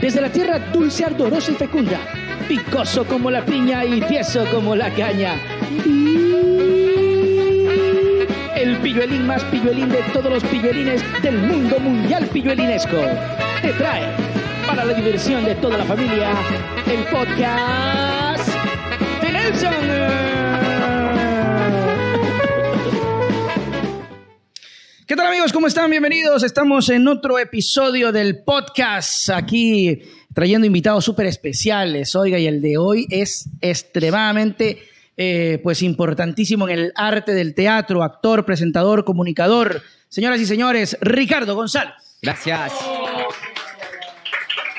Desde la tierra dulce, ardorosa y fecunda, picoso como la piña y tieso como la caña. El pilluelín más pilluelín de todos los pilluelines del mundo mundial pilluelinesco. Te trae, para la diversión de toda la familia, el podcast de Nelson. ¿Qué tal amigos? ¿Cómo están? Bienvenidos. Estamos en otro episodio del podcast aquí trayendo invitados súper especiales. Oiga, y el de hoy es extremadamente eh, pues importantísimo en el arte del teatro, actor, presentador, comunicador. Señoras y señores, Ricardo González. Gracias.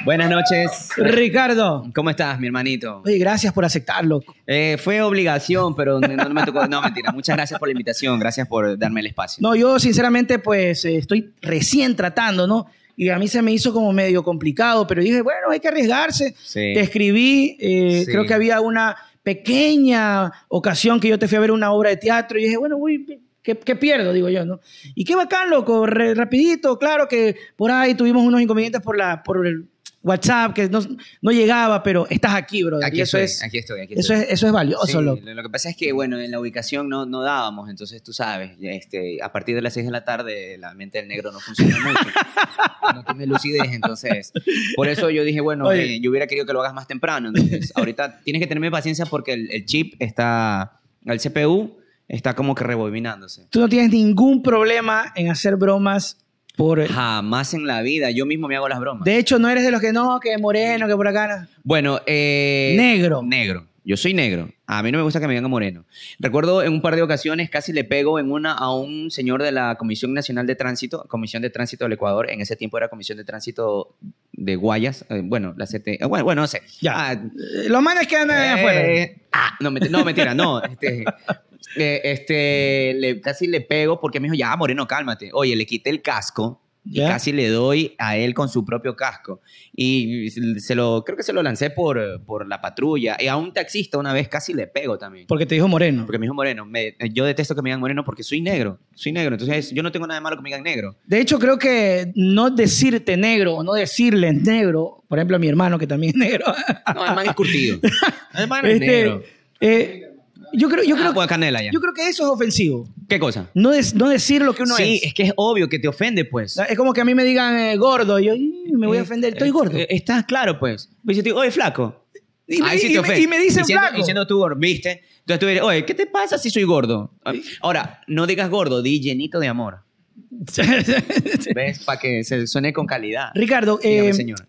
Buenas noches. Ricardo. ¿Cómo estás, mi hermanito? Oye, gracias por aceptarlo. Eh, fue obligación, pero no, no me tocó. No, mentira. Muchas gracias por la invitación. Gracias por darme el espacio. No, yo sinceramente pues eh, estoy recién tratando, ¿no? Y a mí se me hizo como medio complicado, pero dije, bueno, hay que arriesgarse. Sí. Te escribí, eh, Sí. creo que había una pequeña ocasión que yo te fui a ver una obra de teatro y dije, bueno, uy, ¿qué, qué pierdo? Digo yo, ¿no? Y qué bacán, loco, re- rapidito, claro que por ahí tuvimos unos inconvenientes por, la, por el WhatsApp, que no, no llegaba, pero estás aquí, bro. Aquí eso estoy, es, aquí estoy, aquí eso es, eso es valioso, Sí, loco. lo que pasa es que, bueno, en la ubicación no, no dábamos, entonces tú sabes, este, a partir de las 6 de la tarde la mente del negro no funciona mucho, no tiene lucidez, entonces, por eso yo dije, bueno, eh, yo hubiera querido que lo hagas más temprano, entonces, ahorita tienes que tenerme paciencia porque el, el chip está, el CPU está como que rebobinándose. Tú no tienes ningún problema en hacer bromas por... Jamás en la vida, yo mismo me hago las bromas. De hecho, no eres de los que no, que moreno, que por acá. no. Bueno, eh, Negro. Negro. Yo soy negro. A mí no me gusta que me digan moreno. Recuerdo en un par de ocasiones casi le pego en una a un señor de la Comisión Nacional de Tránsito, Comisión de Tránsito del Ecuador. En ese tiempo era Comisión de Tránsito de Guayas. eh, bueno, la CT. eh, Bueno, bueno, no sé. Ya. Ah, Eh, Los manes que andan allá afuera. eh, ah, no, menti- no, mentira, no. Este, eh, este, le, casi le pego porque me dijo, ya, Moreno, cálmate. Oye, le quité el casco y casi le doy a él con su propio casco. Y se lo, creo que se lo lancé por, por la patrulla. Y a un taxista una vez casi le pego también. Porque te dijo moreno. Porque me dijo moreno. Me- yo detesto que me digan moreno porque soy negro. Soy negro. Entonces yo no tengo nada de malo que me digan negro. De hecho, creo que no decirte negro o no decirle negro, por ejemplo, a mi hermano que también es negro. No, el man es curtido. El man es este, negro. eh, yo creo, yo Ah, creo, canela ya. yo creo que eso es ofensivo. ¿Qué cosa? No, des- no decir lo que uno sí, es. es que es obvio que te ofende, pues. Es como que a mí me digan eh, gordo. y yo "Ih, me voy a Eh, ofender. Estoy eh, gordo. eh, Estás claro, pues. Pues yo te digo, oye, flaco. Y me- Ahí sí y te me- ofende. y me dicen Diciendo- flaco. Diciendo tú gordo, ¿viste? Entonces tú dices, oye, ¿qué te pasa si soy gordo? Ahora, no digas gordo, di llenito de amor. ¿Ves? Para que se suene con calidad. Ricardo, Dígame, eh, señor.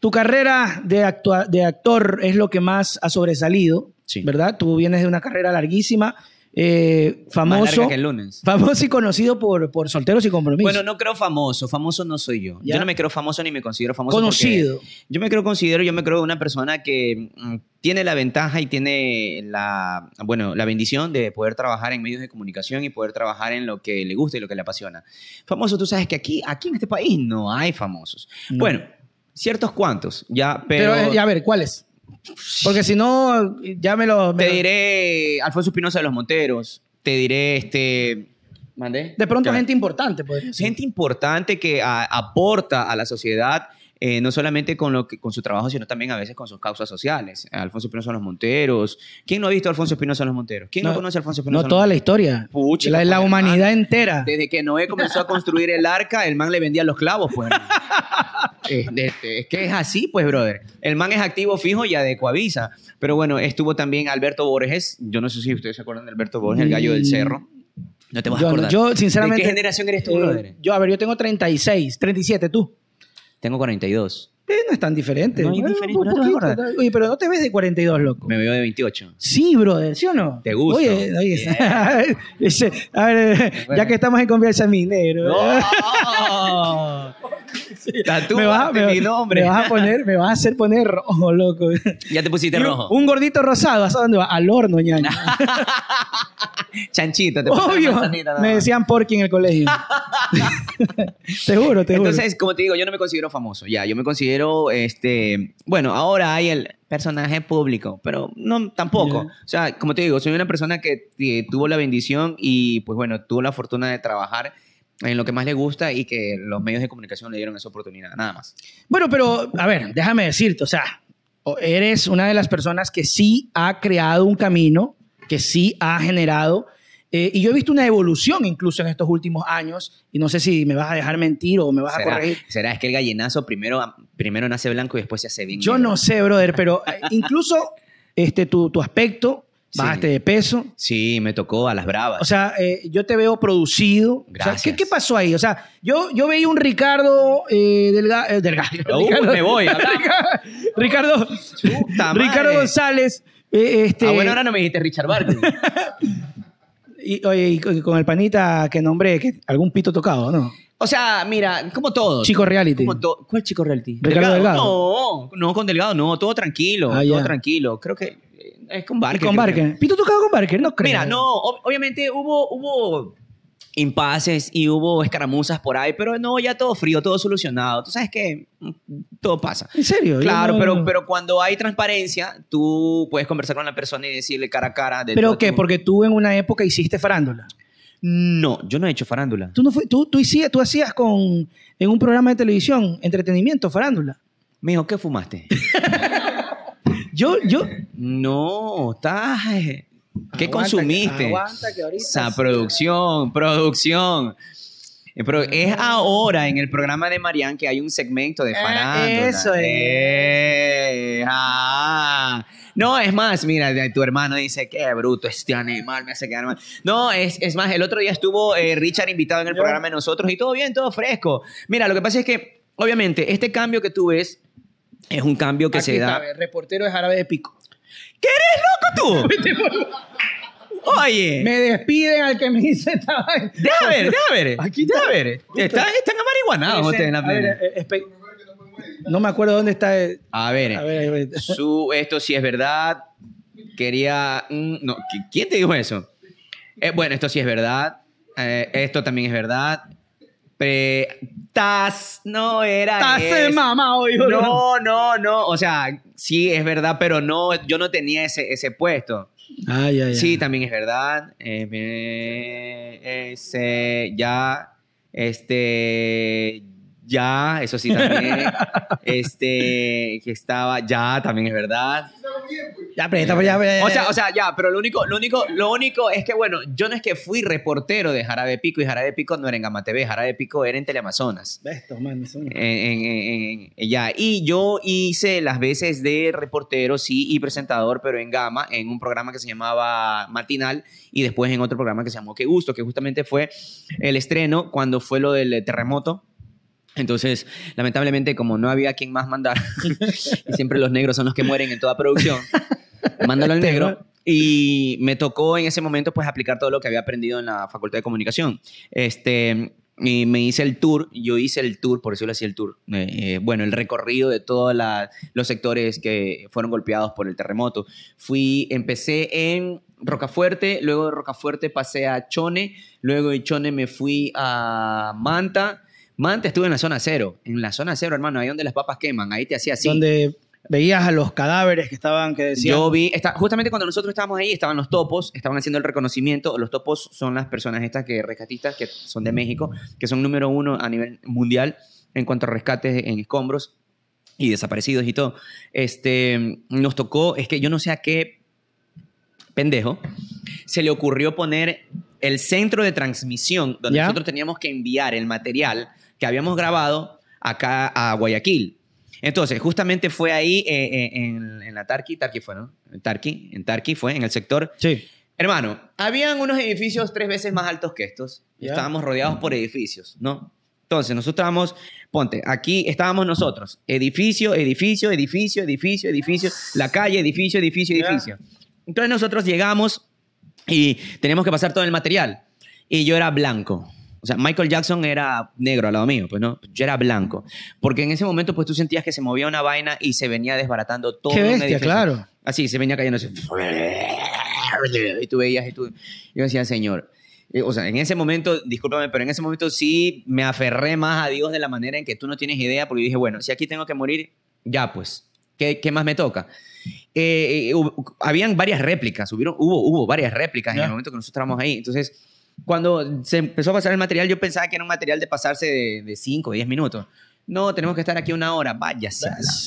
tu carrera de, actua- de actor es lo que más ha sobresalido, Sí. ¿verdad? Tú vienes de una carrera larguísima, eh, Más famoso, larga que el lunes. famoso y conocido por, por solteros y compromisos. Bueno, no creo famoso. Famoso no soy yo. ¿Ya? Yo no me creo famoso ni me considero famoso. Conocido. Yo me creo considero, yo me creo una persona que mm, tiene la ventaja y tiene la, bueno, la bendición de poder trabajar en medios de comunicación y poder trabajar en lo que le gusta y lo que le apasiona. Famoso, tú sabes que aquí, aquí en este país no hay famosos. No. Bueno, ciertos cuantos, ya, Pero, pero, eh, a ver, ¿cuáles? Porque si no, ya me lo... me te lo- diré Alfonso Espinosa de los Monteros, te diré este... ¿Mandé? de pronto Ya. gente importante, podría ser. gente importante que a- aporta a la sociedad, eh, no solamente con, lo que, con su trabajo, sino también a veces con sus causas sociales. Alfonso Espinosa los Monteros. ¿Quién no ha visto a Alfonso Espinosa los Monteros? ¿Quién no, No, conoce a Alfonso Espinosa? No toda la historia. Pucha, la, la humanidad entera. Desde que Noé comenzó a construir el arca, el man le vendía los clavos, pues. Eh, de- es que es así, pues, brother. El man es activo fijo y de Coavisa. Pero bueno, estuvo también Alberto Borges. Yo no sé si ustedes se acuerdan de Alberto Borges, el gallo del Mm. cerro. No te vas a no, acordar. yo, sinceramente... ¿De qué generación eres tú, eh, brother? yo, a ver, yo tengo 36, 37, ¿tú? Tengo 42. Eh, no es tan diferente. No diferencia, un no te vas a poquito, acordar. Oye, pero no te ves de 42, loco. Me veo de 28. Sí, brother, ¿sí o no? Te gusta. Oye, oye, a ver, ya que estamos en confianza, mi negro. me, Tatúate me- mi nombre. me vas a poner, me vas a hacer poner rojo, loco. Ya te pusiste un- rojo. Un gordito rosado, ¿a dónde va? Al horno, ñaño. Chanchito, te Obvio. manzanita, Me decían porky en el colegio. te juro, te juro. Entonces, como te digo, yo no me considero famoso. Ya, yo me considero, este, bueno, ahora hay el personaje público, pero no tampoco. O sea, como te digo, soy una persona que, que tuvo la bendición y, pues bueno, tuvo la fortuna de trabajar en lo que más le gusta y que los medios de comunicación le dieron esa oportunidad, nada más. Bueno, pero a ver, déjame decirte, o sea, eres una de las personas que sí ha creado un camino, que sí ha generado, eh, y yo he visto una evolución incluso en estos últimos años, y no sé si me vas a dejar mentir o me vas a ¿Será, corregir. será? Es que el gallinazo primero, primero nace blanco y después se hace bien. Yo no sé, brother, pero eh, incluso este, tu, tu aspecto, Sí. bajaste de peso, Sí, me tocó a las bravas. O sea, eh, yo te veo producido. O sea, Gracias. ¿qué, qué pasó ahí? O sea, yo, yo veía un Ricardo eh, Delga- eh, Delgado. Uh, Ricardo- me voy. Ricardo. Ricardo González. este, ah, bueno, ahora no me dijiste Richard Barkley. y, oye, y con el panita que nombré, que algún pito tocado, ¿no? o sea, mira, como todo. Chico reality. Como to- ¿Cuál chico reality? Ricardo Delgado. No, no con Delgado, no, todo tranquilo, Ah, todo tranquilo. Creo que es con Y Barker. con creo que- Barker. ¿Pito tocado con Barker? No creo. Mira, no, ob- obviamente hubo, hubo impases y hubo escaramuzas por ahí, pero no, ya todo frío, todo solucionado. Tú sabes que mm, todo pasa. ¿En serio? Claro, no- pero, pero cuando hay transparencia, tú puedes conversar con la persona y decirle cara a cara. de ¿Pero qué? tu- Porque tú en una época hiciste farándula. No, yo no he hecho farándula. Tú, no fue, tú, tú, hicías, tú hacías con, en un programa de televisión entretenimiento, farándula. Mijo, ¿qué fumaste? Yo, yo, no, ¿Qué Aguanta que- consumiste? aguanta que ahorita Esa producción, producción. Eh, Pero es ahora en el programa de Marian que hay un segmento de Eh, farándula. eso es. Eh, ah. No, es más, mira, tu hermano dice, qué bruto este animal, me hace quedar mal. No, es, es más, el otro día estuvo eh, Richard invitado en el programa de nosotros y todo bien, todo fresco. Mira, lo que pasa es que, obviamente, este cambio que tú ves es un cambio que Aquí se está, da... reportero de Jarabe de Pico. ¿Qué eres loco tú? Oye. Me despiden al que me dice esta vaina. Deja ver, deja ver. Aquí deja ver. Están, están amariguanados ustedes en la plena. eh, no me acuerdo dónde está. eh, A ver, A ver, a ver. su, esto sí es verdad. Quería. mm, No, ¿qui- ¿quién te dijo eso? Eh, bueno, esto sí es verdad. Eh, esto también es verdad. Pre, tas no era. De eso. mamá hoy. No, no, no. O sea, sí es verdad, pero no, yo no tenía ese, ese puesto. Ay, ay, ay. Sí, también es verdad. Eh, ese, ya, este, ya, eso sí también. este, que estaba, ya, también es verdad. Ya, pero ya, ya, ya, ya. O sea, o sea, ya, pero lo único, lo único, lo único es que, bueno, yo no es que fui reportero de Jarabe Pico y Jarabe Pico no era en Gama TV, Jarabe Pico era en Teleamazonas. Ve esto, man, son- En- en- en- en- ya. Y yo hice las veces de reportero, sí, y presentador, pero en Gama, en un programa que se llamaba Matinal y después en otro programa que se llamó Qué Gusto, que justamente fue el estreno cuando fue lo del terremoto. Entonces, lamentablemente, como no había quien más mandar, y siempre los negros son los que mueren en toda producción, mándalo al negro. Y me tocó en ese momento, pues, aplicar todo lo que había aprendido en la Facultad de Comunicación. Este, y me hice el tour, yo hice el tour, por eso lo hacía el tour. eh, eh, bueno, el recorrido de todos los sectores que fueron golpeados por el terremoto. Fui, empecé en Rocafuerte, luego de Rocafuerte pasé a Chone, luego de Chone me fui a Manta. Manta estuve en la zona cero. En la zona cero, hermano, ahí donde las papas queman, ahí te hacía así. Donde veías a los cadáveres que estaban, que decían. Yo vi, está, justamente cuando nosotros estábamos ahí, estaban los topos, estaban haciendo el reconocimiento. Los topos son las personas estas que rescatistas, que son de México, que son número uno a nivel mundial en cuanto a rescates en escombros y desaparecidos y todo. Este, nos tocó, es que yo no sé a qué pendejo se le ocurrió poner el centro de transmisión donde ¿Ya? nosotros teníamos que enviar el material que habíamos grabado acá a Guayaquil. Entonces, justamente fue ahí eh, eh, en, en la Tarqui, Tarqui fue, ¿no? En Tarqui, en Tarqui fue, en el sector. Sí. Hermano, habían unos edificios tres veces más altos que estos. y. Estábamos rodeados por edificios, ¿no? Entonces, nosotros estábamos, ponte, aquí estábamos nosotros. Edificio, edificio, edificio, edificio, edificio, la calle, edificio, edificio, edificio. Entonces nosotros llegamos y teníamos que pasar todo el material. Y yo era blanco. O sea, Michael Jackson era negro al lado mío, pues no, yo era blanco. Porque en ese momento, pues tú sentías que se movía una vaina y se venía desbaratando todo. Qué bestia, claro. Así, se venía cayendo así. Y tú veías y tú... Yo decía, Señor... eh, O sea, en ese momento, discúlpame, pero en ese momento sí me aferré más a Dios de la manera en que tú no tienes idea, porque dije, bueno, si aquí tengo que morir, ya pues, ¿qué, qué más me toca? Eh, eh, hubo- habían varias réplicas, hubieron, hubo, hubo varias réplicas en el momento que nosotros estábamos ahí. Entonces, cuando se empezó a pasar el material, yo pensaba que era un material de pasarse de 5 o 10 minutos. No, tenemos que estar aquí una hora. Vaya,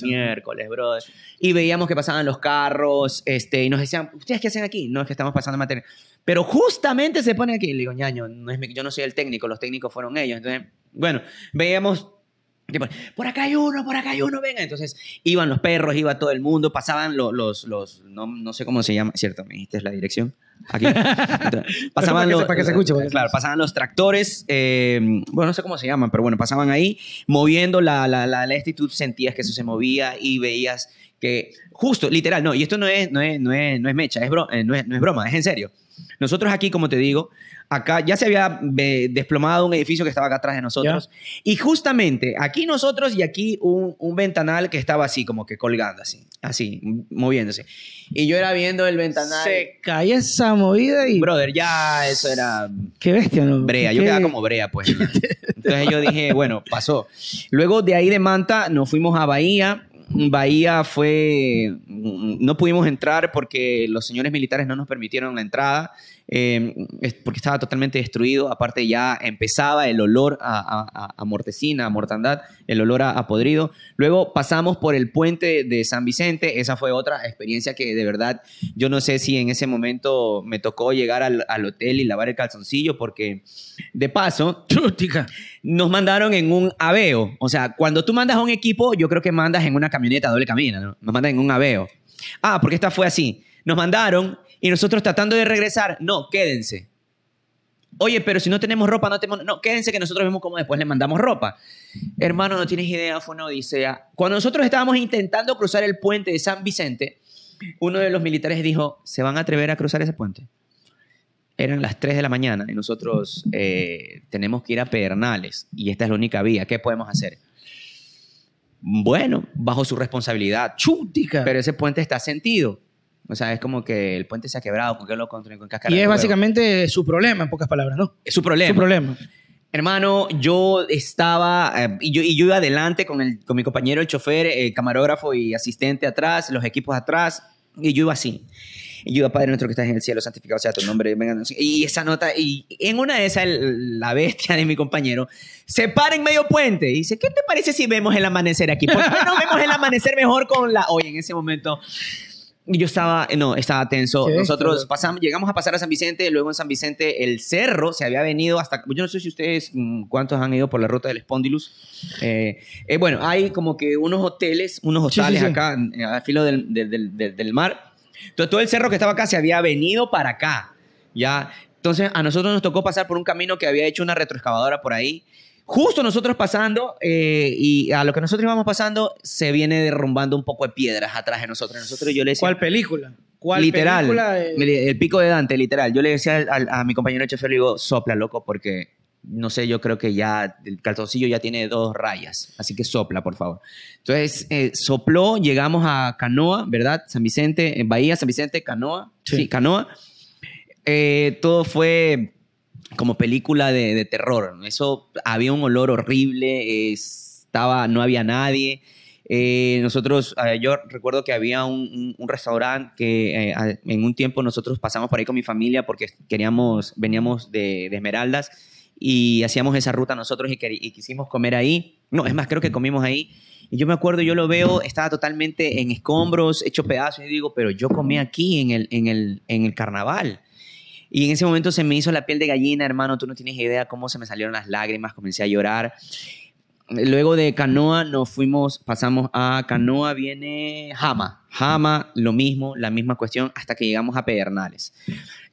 miércoles, brother. Y veíamos que pasaban los carros este, y nos decían, ¿ustedes qué hacen aquí? No, es que estamos pasando material. Pero justamente se pone aquí. Le digo, ñaño, no es yo no soy el técnico, los técnicos fueron ellos. Entonces, bueno, veíamos por acá hay uno, por acá hay uno, venga. Entonces iban los perros, iba todo el mundo, pasaban los, los, los no, no, sé cómo se llama, cierto, me dijiste la dirección. Aquí. pasaban los, para que se escuche. Claro, pasaban los tractores, eh, bueno, no sé cómo se llaman, pero bueno, pasaban ahí moviendo la, la, la, la tú sentías que eso se movía y veías que, justo, literal, no, y esto no es, no es, no es, no es mecha, es, bro, eh, no, es, no es broma, es en serio. Nosotros aquí, como te digo, acá ya se había desplomado un edificio que estaba acá atrás de nosotros. Y justamente aquí nosotros y aquí un, un, ventanal que estaba así, como que colgando, así, así, moviéndose. Y yo era viendo el ventanal. Se caía esa movida y. Brother, ya eso era. Qué bestia, ¿no? Brea, yo quedaba como Brea, pues. Entonces yo dije, bueno, pasó. Luego de ahí de Manta nos fuimos a Bahía. Bahía fue, no pudimos entrar porque los señores militares no nos permitieron la entrada. Em, porque estaba totalmente destruido. Aparte ya empezaba el olor a, a, mortecina, a mortandad, el olor a, podrido. Luego pasamos por el puente de San Vicente. Esa fue otra experiencia que de verdad yo no sé si en ese momento me tocó llegar al, al hotel y lavar el calzoncillo porque de paso nos mandaron en un aveo. O sea, cuando tú mandas a un equipo, yo creo que mandas en una camioneta doble camina, ¿no? Nos mandan en un aveo. Ah, porque esta fue así. Nos mandaron y nosotros tratando de regresar, no, quédense. Oye, pero si no tenemos ropa, no tenemos... No, quédense que nosotros vemos cómo después le mandamos ropa. Hermano, no tienes idea, fue una odisea. Cuando nosotros estábamos intentando cruzar el puente de San Vicente, uno de los militares dijo, ¿se van a atrever a cruzar ese puente? Eran las 3 de la mañana y nosotros eh, tenemos que ir a Pedernales y esta es la única vía. ¿Qué podemos hacer? Bueno, bajo su responsabilidad. Chútica. Pero ese puente está sentido. O sea, es como que el puente se ha quebrado, ¿con qué lo construyen con cascara? Y es básicamente su problema, en pocas palabras, ¿no? Es su problema. Su problema. Hermano, yo estaba, eh, y, yo, y, yo, iba adelante con, el, con mi compañero, el chofer, el camarógrafo y asistente atrás, los equipos atrás, y yo iba así. Y yo iba, Padre nuestro que estás en el cielo, santificado sea tu nombre. y esa nota, y en una de esas, la bestia de mi compañero se para en medio puente y dice, ¿qué te parece si vemos el amanecer aquí? ¿Por qué no vemos el amanecer mejor con la... Hoy en ese momento yo estaba, no, estaba tenso. Nosotros pasamos, llegamos a pasar a San Vicente, luego en San Vicente el cerro se había venido hasta, yo no sé si ustedes, mm, cuántos han ido por la ruta del Spondylus. Eh, eh, bueno, hay como que unos hoteles, unos hostales acá, eh, al filo del, del, del, del, mar. Entonces todo el cerro que estaba acá se había venido para acá, ¿ya? Entonces a nosotros nos tocó pasar por un camino que había hecho una retroexcavadora por ahí Justo nosotros pasando, eh, y a lo que nosotros íbamos pasando, se viene derrumbando un poco de piedras atrás de nosotros. nosotros yo le decía, ¿Cuál película? ¿Cuál literal, película el, pico de Dante, literal. Yo le decía a, mi compañero chofer, le digo, sopla, loco, porque no sé, yo creo que ya el calzoncillo ya tiene dos rayas, así que sopla, por favor. Entonces, eh, sopló, llegamos a Canoa, ¿verdad? San Vicente, en Bahía, San Vicente, Canoa. Sí, Canoa. Eh, todo fue como película de, terror. Eso había un olor horrible, estaba, no había nadie. Eh, nosotros, eh, yo recuerdo que había un, restaurante que eh, en un tiempo nosotros pasamos por ahí con mi familia porque queríamos, veníamos de, Esmeraldas y hacíamos esa ruta nosotros y, quisimos comer ahí. No, es más, creo que comimos ahí. Y yo me acuerdo, yo lo veo, estaba totalmente en escombros, hecho pedazos, y digo, pero yo comí aquí en el, en el, en el carnaval. Y en ese momento se me hizo la piel de gallina, hermano, tú no tienes idea cómo se me salieron las lágrimas, comencé a llorar. Luego de Canoa nos fuimos, pasamos a Canoa, viene Jama. Jama, lo mismo, la misma cuestión, hasta que llegamos a Pedernales.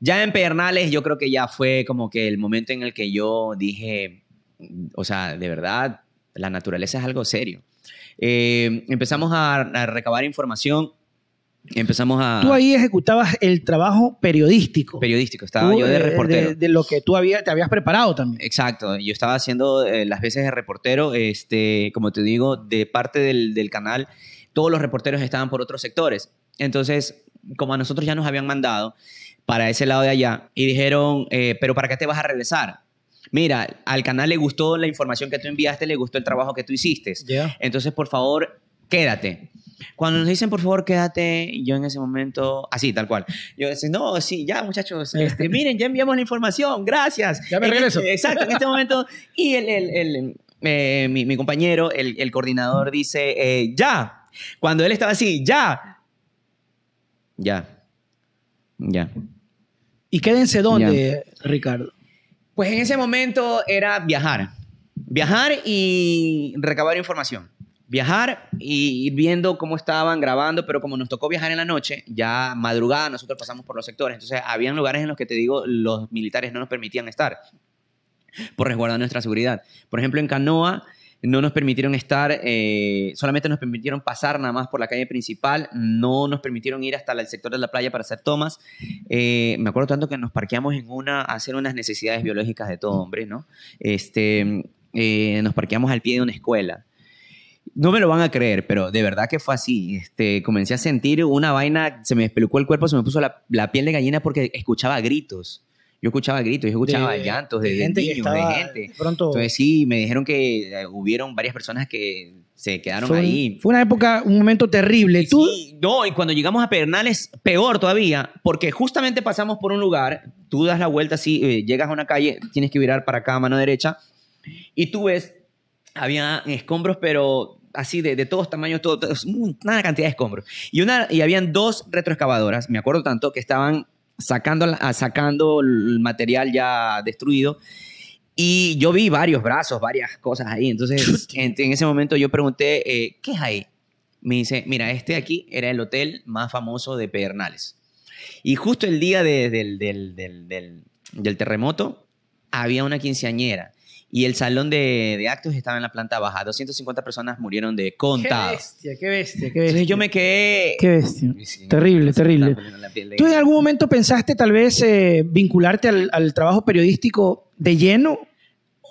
Ya en Pedernales yo creo que ya fue como que el momento en el que yo dije, o sea, de verdad, la naturaleza es algo serio. Eh, empezamos a, a recabar información empezamos a... Tú ahí ejecutabas el trabajo periodístico. Periodístico, estaba yo de reportero. De, lo que tú había, te habías preparado también. Exacto, yo estaba haciendo eh, las veces de reportero, este, como te digo, de parte del, del, canal, todos los reporteros estaban por otros sectores. Entonces, como a nosotros ya nos habían mandado para ese lado de allá, y dijeron, eh, pero ¿para qué te vas a regresar? Mira, al canal le gustó la información que tú enviaste, le gustó el trabajo que tú hiciste. Entonces, por favor, quédate. Cuando nos dicen, por favor, quédate, yo en ese momento, así, tal cual. Yo decía, no, sí, ya, muchachos, este, miren, ya enviamos la información, gracias. Ya me En regreso. este- exacto, en este momento. Y el, el- el, eh, mi, mi compañero, el, el coordinador, dice, eh, ya. Cuando él estaba así, ya. Ya. Ya. ¿Y quédense dónde, Ricardo? Pues en ese momento era viajar. Viajar y recabar información. Viajar y ir viendo cómo estaban grabando, pero como nos tocó viajar en la noche, ya madrugada nosotros pasamos por los sectores. Entonces, habían lugares en los que te digo, los militares no nos permitían estar por resguardar nuestra seguridad. Por ejemplo, en Canoa no nos permitieron estar, eh, solamente nos permitieron pasar nada más por la calle principal, no nos permitieron ir hasta el sector de la playa para hacer tomas. Eh, me acuerdo tanto que nos parqueamos en una, hacer unas necesidades biológicas de todo hombre, ¿no? Este, eh, nos parqueamos al pie de una escuela. No me lo van a creer, pero de verdad que fue así. Este, comencé a sentir una vaina, se me despelucó el cuerpo, se me puso la, la piel de gallina porque escuchaba gritos. Yo escuchaba gritos, yo escuchaba De- llantos de, que niños, estaba de gente. de pronto- Entonces sí, me dijeron que eh, hubieron varias personas que se quedaron Fue, ahí. fue una época, un momento terrible. Tú, Sí, no, y cuando llegamos a Pedernales, peor todavía, porque justamente pasamos por un lugar, tú das la vuelta así, eh, llegas a una calle, tienes que virar para acá, mano derecha, y tú ves, había escombros, pero así de, de todos tamaños, todo, todo- una cantidad de escombros. Y, una, y habían dos retroexcavadoras, me acuerdo tanto, que estaban sacando, sacando el material ya destruido. Y yo vi varios brazos, varias cosas ahí. Entonces, en, en ese momento yo pregunté, eh, ¿qué es ahí? Me dice, mira, este aquí era el hotel más famoso de Pedernales. Y justo el día de- del, del- del- del- del terremoto había una quinceañera. Y el salón de, de actos estaba en la planta baja. 250 personas murieron de qué contado. bestia, qué bestia, qué bestia. Entonces yo me quedé... Qué bestia. Sí, Terrible, terrible. de ¿Tú en algún momento pensaste tal vez eh, vincularte al, al trabajo periodístico de lleno?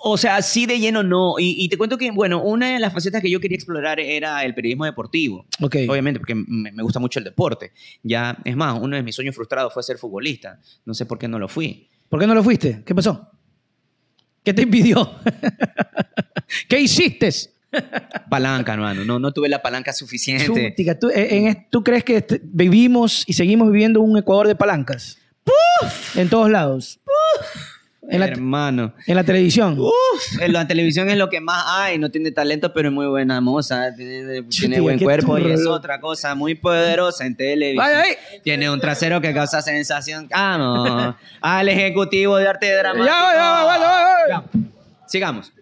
O sea, sí de lleno no. Y, y te cuento que, bueno, una de las facetas que yo quería explorar era el periodismo deportivo. Ok. Obviamente, porque me, me gusta mucho el deporte. Ya, es más, uno de mis sueños frustrados fue ser futbolista. No sé por qué no lo fui. ¿Por qué no lo fuiste? ¿Qué pasó? ¿Qué te impidió? ¿Qué hiciste? Palanca, hermano. No, no tuve la palanca suficiente. Chútica, ¿tú, eh, en ¿tú crees que vivimos y seguimos viviendo un Ecuador de palancas? En todos lados. En la, hermano. en la televisión. Uf, en la televisión es lo que más hay. No tiene talento, pero es muy buena moza. Tiene, buen cuerpo y es otra cosa muy poderosa en televisión. Vaya ahí. Tiene un trasero que causa sensación. Ah, no. Al ejecutivo de arte dramático. Ya, ya, ya, ya, ya. Sigamos.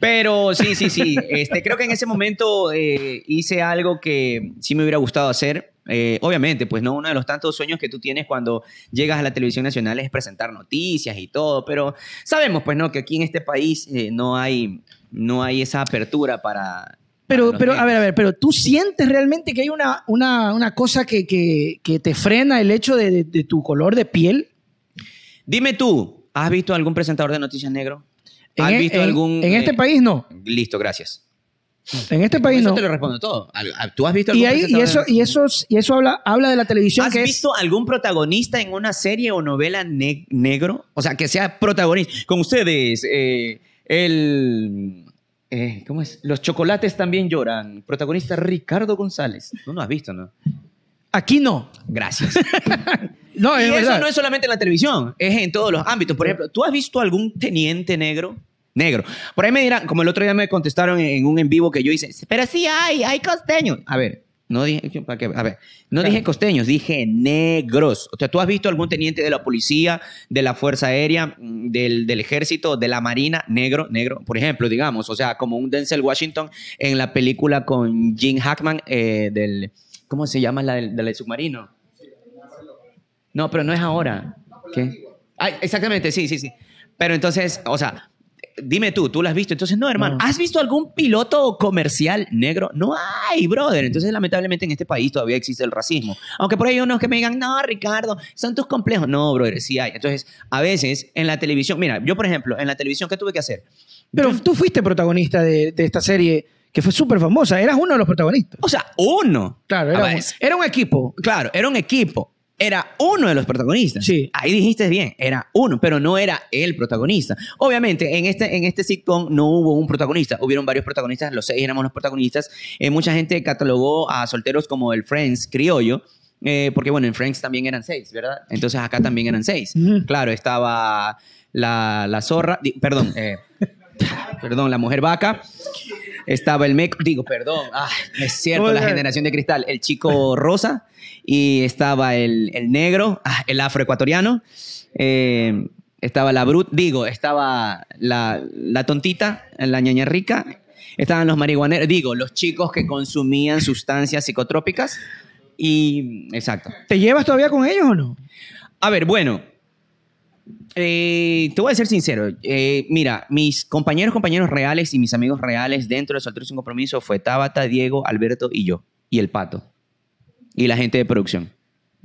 Pero sí, sí, sí. Este, creo que en ese momento eh, hice algo que sí me hubiera gustado hacer. Eh, obviamente, pues no uno de los tantos sueños que tú tienes cuando llegas a la televisión nacional es presentar noticias y todo, pero sabemos pues no que aquí en este país eh, no hay no hay esa apertura para Pero, para pero, a ver, a ver, pero tú sientes realmente que hay una, una, una cosa que, que, que te frena el hecho de, de- de tu color de piel. Dime tú, ¿has visto algún presentador de noticias negro? En, ¿Has e- visto en- algún en este eh, país no. Listo, gracias. En este país eso no. te lo respondo todo. ¿Tú has visto algún Y, ahí, y de eso, y eso, y eso habla, habla de la televisión ¿Has que es. visto algún protagonista en una serie o novela ne- negro? O sea, que sea protagonista. Con ustedes, eh, el... eh, ¿Cómo es? Los chocolates también lloran. Protagonista Ricardo González. Tú no has visto, ¿no? Aquí no. Gracias. No, y es eso no es solamente en la televisión, es en todos los ámbitos. Por ejemplo, ¿tú has visto algún teniente negro? Negro. Por ahí me dirán, como el otro día me contestaron en un en vivo que yo hice, pero sí hay, hay costeños. A ver, no dije, ¿para qué? A ver, no dije costeños, dije negros. O sea, ¿tú has visto algún teniente de la policía, de la Fuerza Aérea, mm, del, del Ejército, de la Marina, negro, negro? Por ejemplo, digamos, o sea, como un Denzel Washington en la película con Gene Hackman eh, del, ¿cómo se llama la del, del submarino? No, pero no es ahora. ¿Qué? Ah, exactamente, sí, sí, sí. Pero entonces, o sea, dime tú, tú lo has visto. Entonces, no, hermano, No. ¿has visto algún piloto comercial negro? No hay, brother. Entonces, lamentablemente en este país todavía existe el racismo. Aunque por ahí hay unos que me digan, no, Ricardo, son tus complejos. No, brother, sí hay. Entonces, a veces en la televisión, mira, yo por ejemplo, en la televisión, ¿qué tuve que hacer? Pero tú fuiste protagonista de, de esta serie que fue súper famosa. Eras uno de los protagonistas. O sea, uno. Claro, un, era un equipo. Claro, era un equipo. Era uno de los protagonistas. Sí. Ahí dijiste bien, era uno, pero no era el protagonista. Obviamente, en este, en este sitcom no hubo un protagonista, hubieron varios protagonistas, los seis éramos los protagonistas. Eh, mucha gente catalogó a solteros como el Friends criollo, eh, porque bueno, en Friends también eran seis, ¿verdad? Entonces acá también eran seis. Claro, estaba la, la zorra, di- perdón, eh, perdón, la mujer vaca. Estaba el meco, digo, perdón, ah, es cierto, la generación de cristal, el chico rosa y estaba el, el negro, ah, el afroecuatoriano, eh, estaba la brut, digo, estaba la, la tontita, la ñaña rica, estaban los marihuaneros, digo, los chicos que consumían sustancias psicotrópicas y, exacto. ¿Te llevas todavía con ellos o no? A ver, bueno. Eh, te voy a ser sincero. eh, mira, mis compañeros, compañeros reales y mis amigos reales dentro de Solteros sin Compromiso fue Tabata, Diego, Alberto y yo. Y el Pato. Y la gente de producción.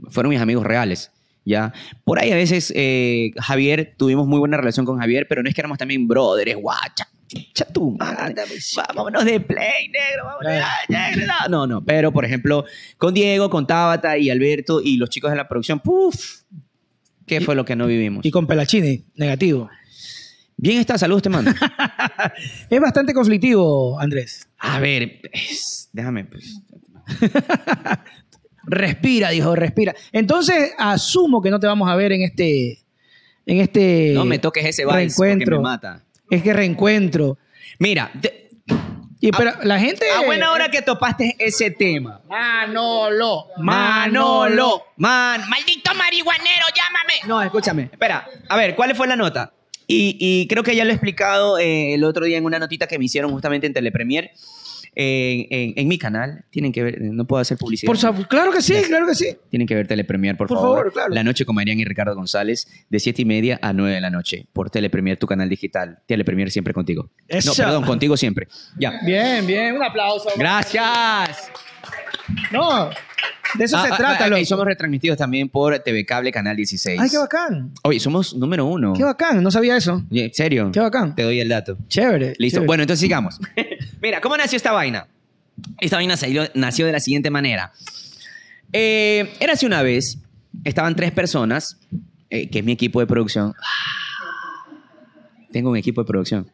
Fueron mis amigos reales. ¿ya? Por ahí a veces, eh, Javier, tuvimos muy buena relación con Javier, pero no es que éramos también brothers, guacha. Cha tu madre. Vámonos de play, negro. Vámonos negro. No, no. Pero, por ejemplo, con Diego, con Tabata y Alberto y los chicos de la producción, ¡puf! ¿Qué fue lo que no vivimos? Y con Pelachini, negativo. Bien está, salud, te mando. Es bastante conflictivo, Andrés. A ver, es- déjame. pues. Respira, dijo, respira. Entonces, asumo que no te vamos a ver en este. En este. No me toques ese reencuentro. me mata. Es que reencuentro. Mira, te- Y pero la gente. a buena hora que topaste ese tema. Manolo. Manolo. Man, maldito marihuanero, llámame. No, escúchame. Espera, a ver, ¿cuál fue la nota? Y, y creo que ya lo he explicado eh, el otro día en una notita que me hicieron justamente en Telepremier. En, en mi canal. Tienen que ver, no puedo hacer publicidad. Por sa- claro que sí, claro que sí. Tienen que ver Telepremier, por, Por favor. favor, claro. La noche con Marian y Ricardo González, de 7 y media a 9 de la noche, por Telepremier, tu canal digital. Telepremier siempre contigo. Eso. No, perdón, contigo siempre. Ya. Bien, bien. Un aplauso. Gracias. No, de eso Ah, se ah, trata, ah. Y somos retransmitidos también por TV Cable Canal 16. Ay, qué bacán. Oye, somos número uno. Qué bacán. No sabía eso. ¿En serio? Qué bacán. Te doy el dato. Chévere. Listo. chévere. Bueno, entonces sigamos. Mira, ¿cómo nació esta vaina? Esta vaina salió- nació de la siguiente manera. Eh, era hace una vez, estaban tres personas, eh, que es mi equipo de producción. Tengo un equipo de producción.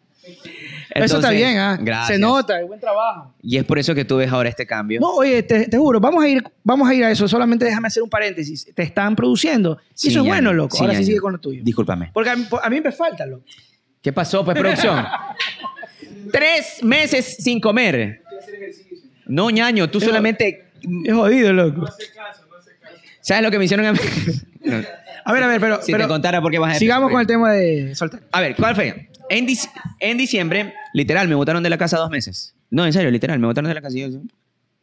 eso está bien, ¿ah? Gracias. Se nota, buen trabajo. Y es por eso que tú ves ahora este cambio. No, oye, te, te juro, vamos a ir, vamos a ir a eso. Solamente déjame hacer un paréntesis. Te están produciendo. Sí, eso es bueno, loco. Sí, Ahora sí sigue con lo tuyo. Discúlpame. Porque a mí, a mí me falta, loco. ¿Qué pasó, pues, producción? Tres meses sin comer. No, ñaño, tú solamente... Es jodido, loco. ¿Sabes lo que me hicieron a mí? No. A ver, a ver, pero, Si pero te contara por qué vas a sigamos con el tema de soltar. A ver, ¿cuál fue? En, dic- en diciembre, literal, me botaron de la casa dos meses. No, en serio, literal, me botaron de la casa.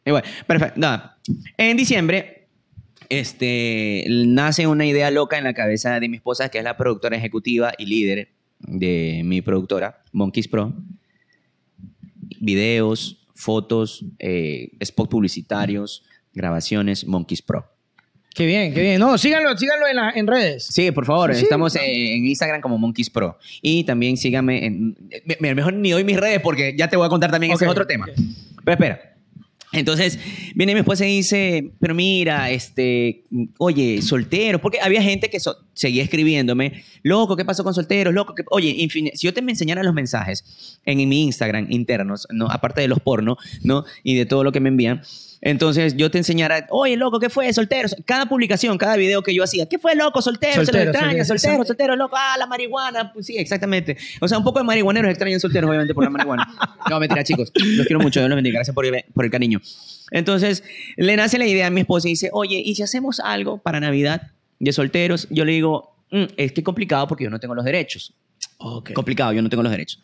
bueno, perfecto. nada. En diciembre, este, nace una idea loca en la cabeza de mi esposa, que es la productora ejecutiva y líder de mi productora, Monkeys Pro. Videos, fotos, eh, spots publicitarios, grabaciones, Monkeys Pro. Qué bien, qué bien. No, síganlo, síganlo en, la- en redes. Sí, por favor, Sí. estamos en Instagram como Monkeys Pro. Y también síganme en... me- me- Mejor ni doy mis redes porque ya te voy a contar también ese Ok, otro tema. Pero espera. Entonces, viene mi esposa y dice, pero mira, este, oye, solteros, porque había gente que seguía escribiéndome, loco, ¿qué pasó con solteros? Loco, ¿qué-?" oye, si yo te me enseñara los mensajes en, mi Instagram internos, ¿no? aparte de los pornos, ¿no? Y de todo lo que me envían, entonces yo te enseñara, oye, loco, ¿qué fue? Solteros. Cada publicación, cada video que yo hacía, ¿qué fue, loco? Solteros, se Solteros, lo extraña, solteros, solteros, solteros, loco, ah, la marihuana. Pues sí, exactamente. O sea, un poco de marihuaneros extrañan solteros, obviamente, por la marihuana. No, mentira, chicos. Los quiero mucho, Dios los bendiga. Gracias por el, por el cariño. Entonces, le nace la idea a mi esposa y dice, oye, ¿y si hacemos algo para Navidad de solteros? Yo le digo, "Mm, es que es complicado porque yo no tengo los derechos. Ok. Complicado, yo no tengo los derechos.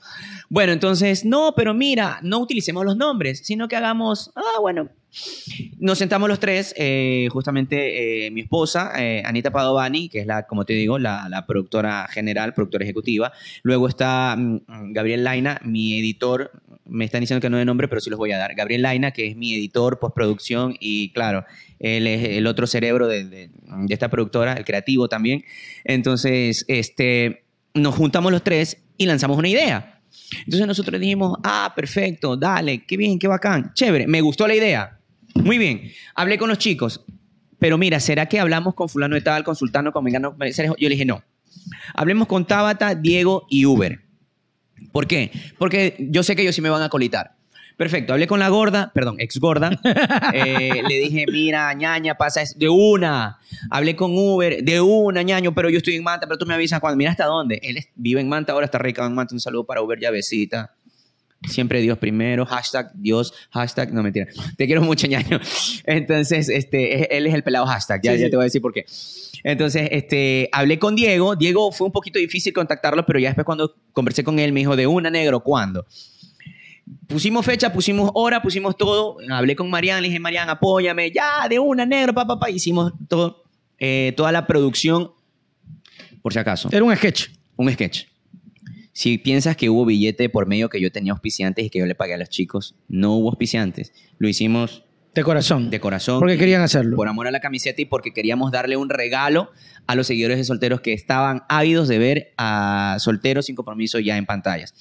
Bueno, entonces, no, pero mira, no utilicemos los nombres, sino que hagamos, ah, bueno, nos sentamos los tres, eh, justamente eh, mi esposa, eh, Anita Padovani, que es la, como te digo, la, la productora general, productora ejecutiva. Luego está mm, Gabriel Laina, mi editor, me están diciendo que no de nombre, pero sí los voy a dar. Gabriel Laina, que es mi editor, postproducción, y claro, él es el otro cerebro de, de- de esta productora, el creativo también. Entonces, este, nos juntamos los tres y lanzamos una idea. Entonces nosotros dijimos, ah, perfecto, dale, qué bien, qué bacán, chévere, me gustó la idea. Muy bien, hablé con los chicos. pero mira, ¿será que hablamos con fulano de tal, con sultano, con mengano? Yo le dije, no. Hablemos con Tabata, Diego y Uber. ¿Por qué? Porque yo sé que ellos sí me van a colitar. Perfecto, hablé con la gorda, perdón, ex gorda. Eh, le dije, mira, ñaña, pasa es de una. Hablé con Uber, de una, ñaño, pero yo estoy en Manta, pero tú me avisas cuando. Mira hasta dónde. Él vive en Manta, ahora está rica en Manta. Un saludo para Uber, llavecita. Siempre Dios primero, hashtag Dios, hashtag, no mentira. Te quiero mucho, ñaño. Entonces, este, él es el pelado hashtag, ya, ya te voy a decir por qué. Entonces, este, hablé con Diego. Diego fue un poquito difícil contactarlo, pero ya después cuando conversé con él me dijo, de una negro, ¿cuándo? Pusimos fecha, pusimos hora, pusimos todo. Hablé con Marian, le dije, Marian, apóyame. Ya, de una negro, papá, papá. Hicimos todo, eh, toda la producción, por si acaso. Era un sketch. Un sketch. Si piensas que hubo billete por medio que yo tenía auspiciantes y que yo le pagué a los chicos, no hubo auspiciantes. Lo hicimos de corazón. De corazón. Porque querían hacerlo. Por amor a la camiseta y porque queríamos darle un regalo a los seguidores de solteros que estaban ávidos de ver a solteros sin compromiso ya en pantallas.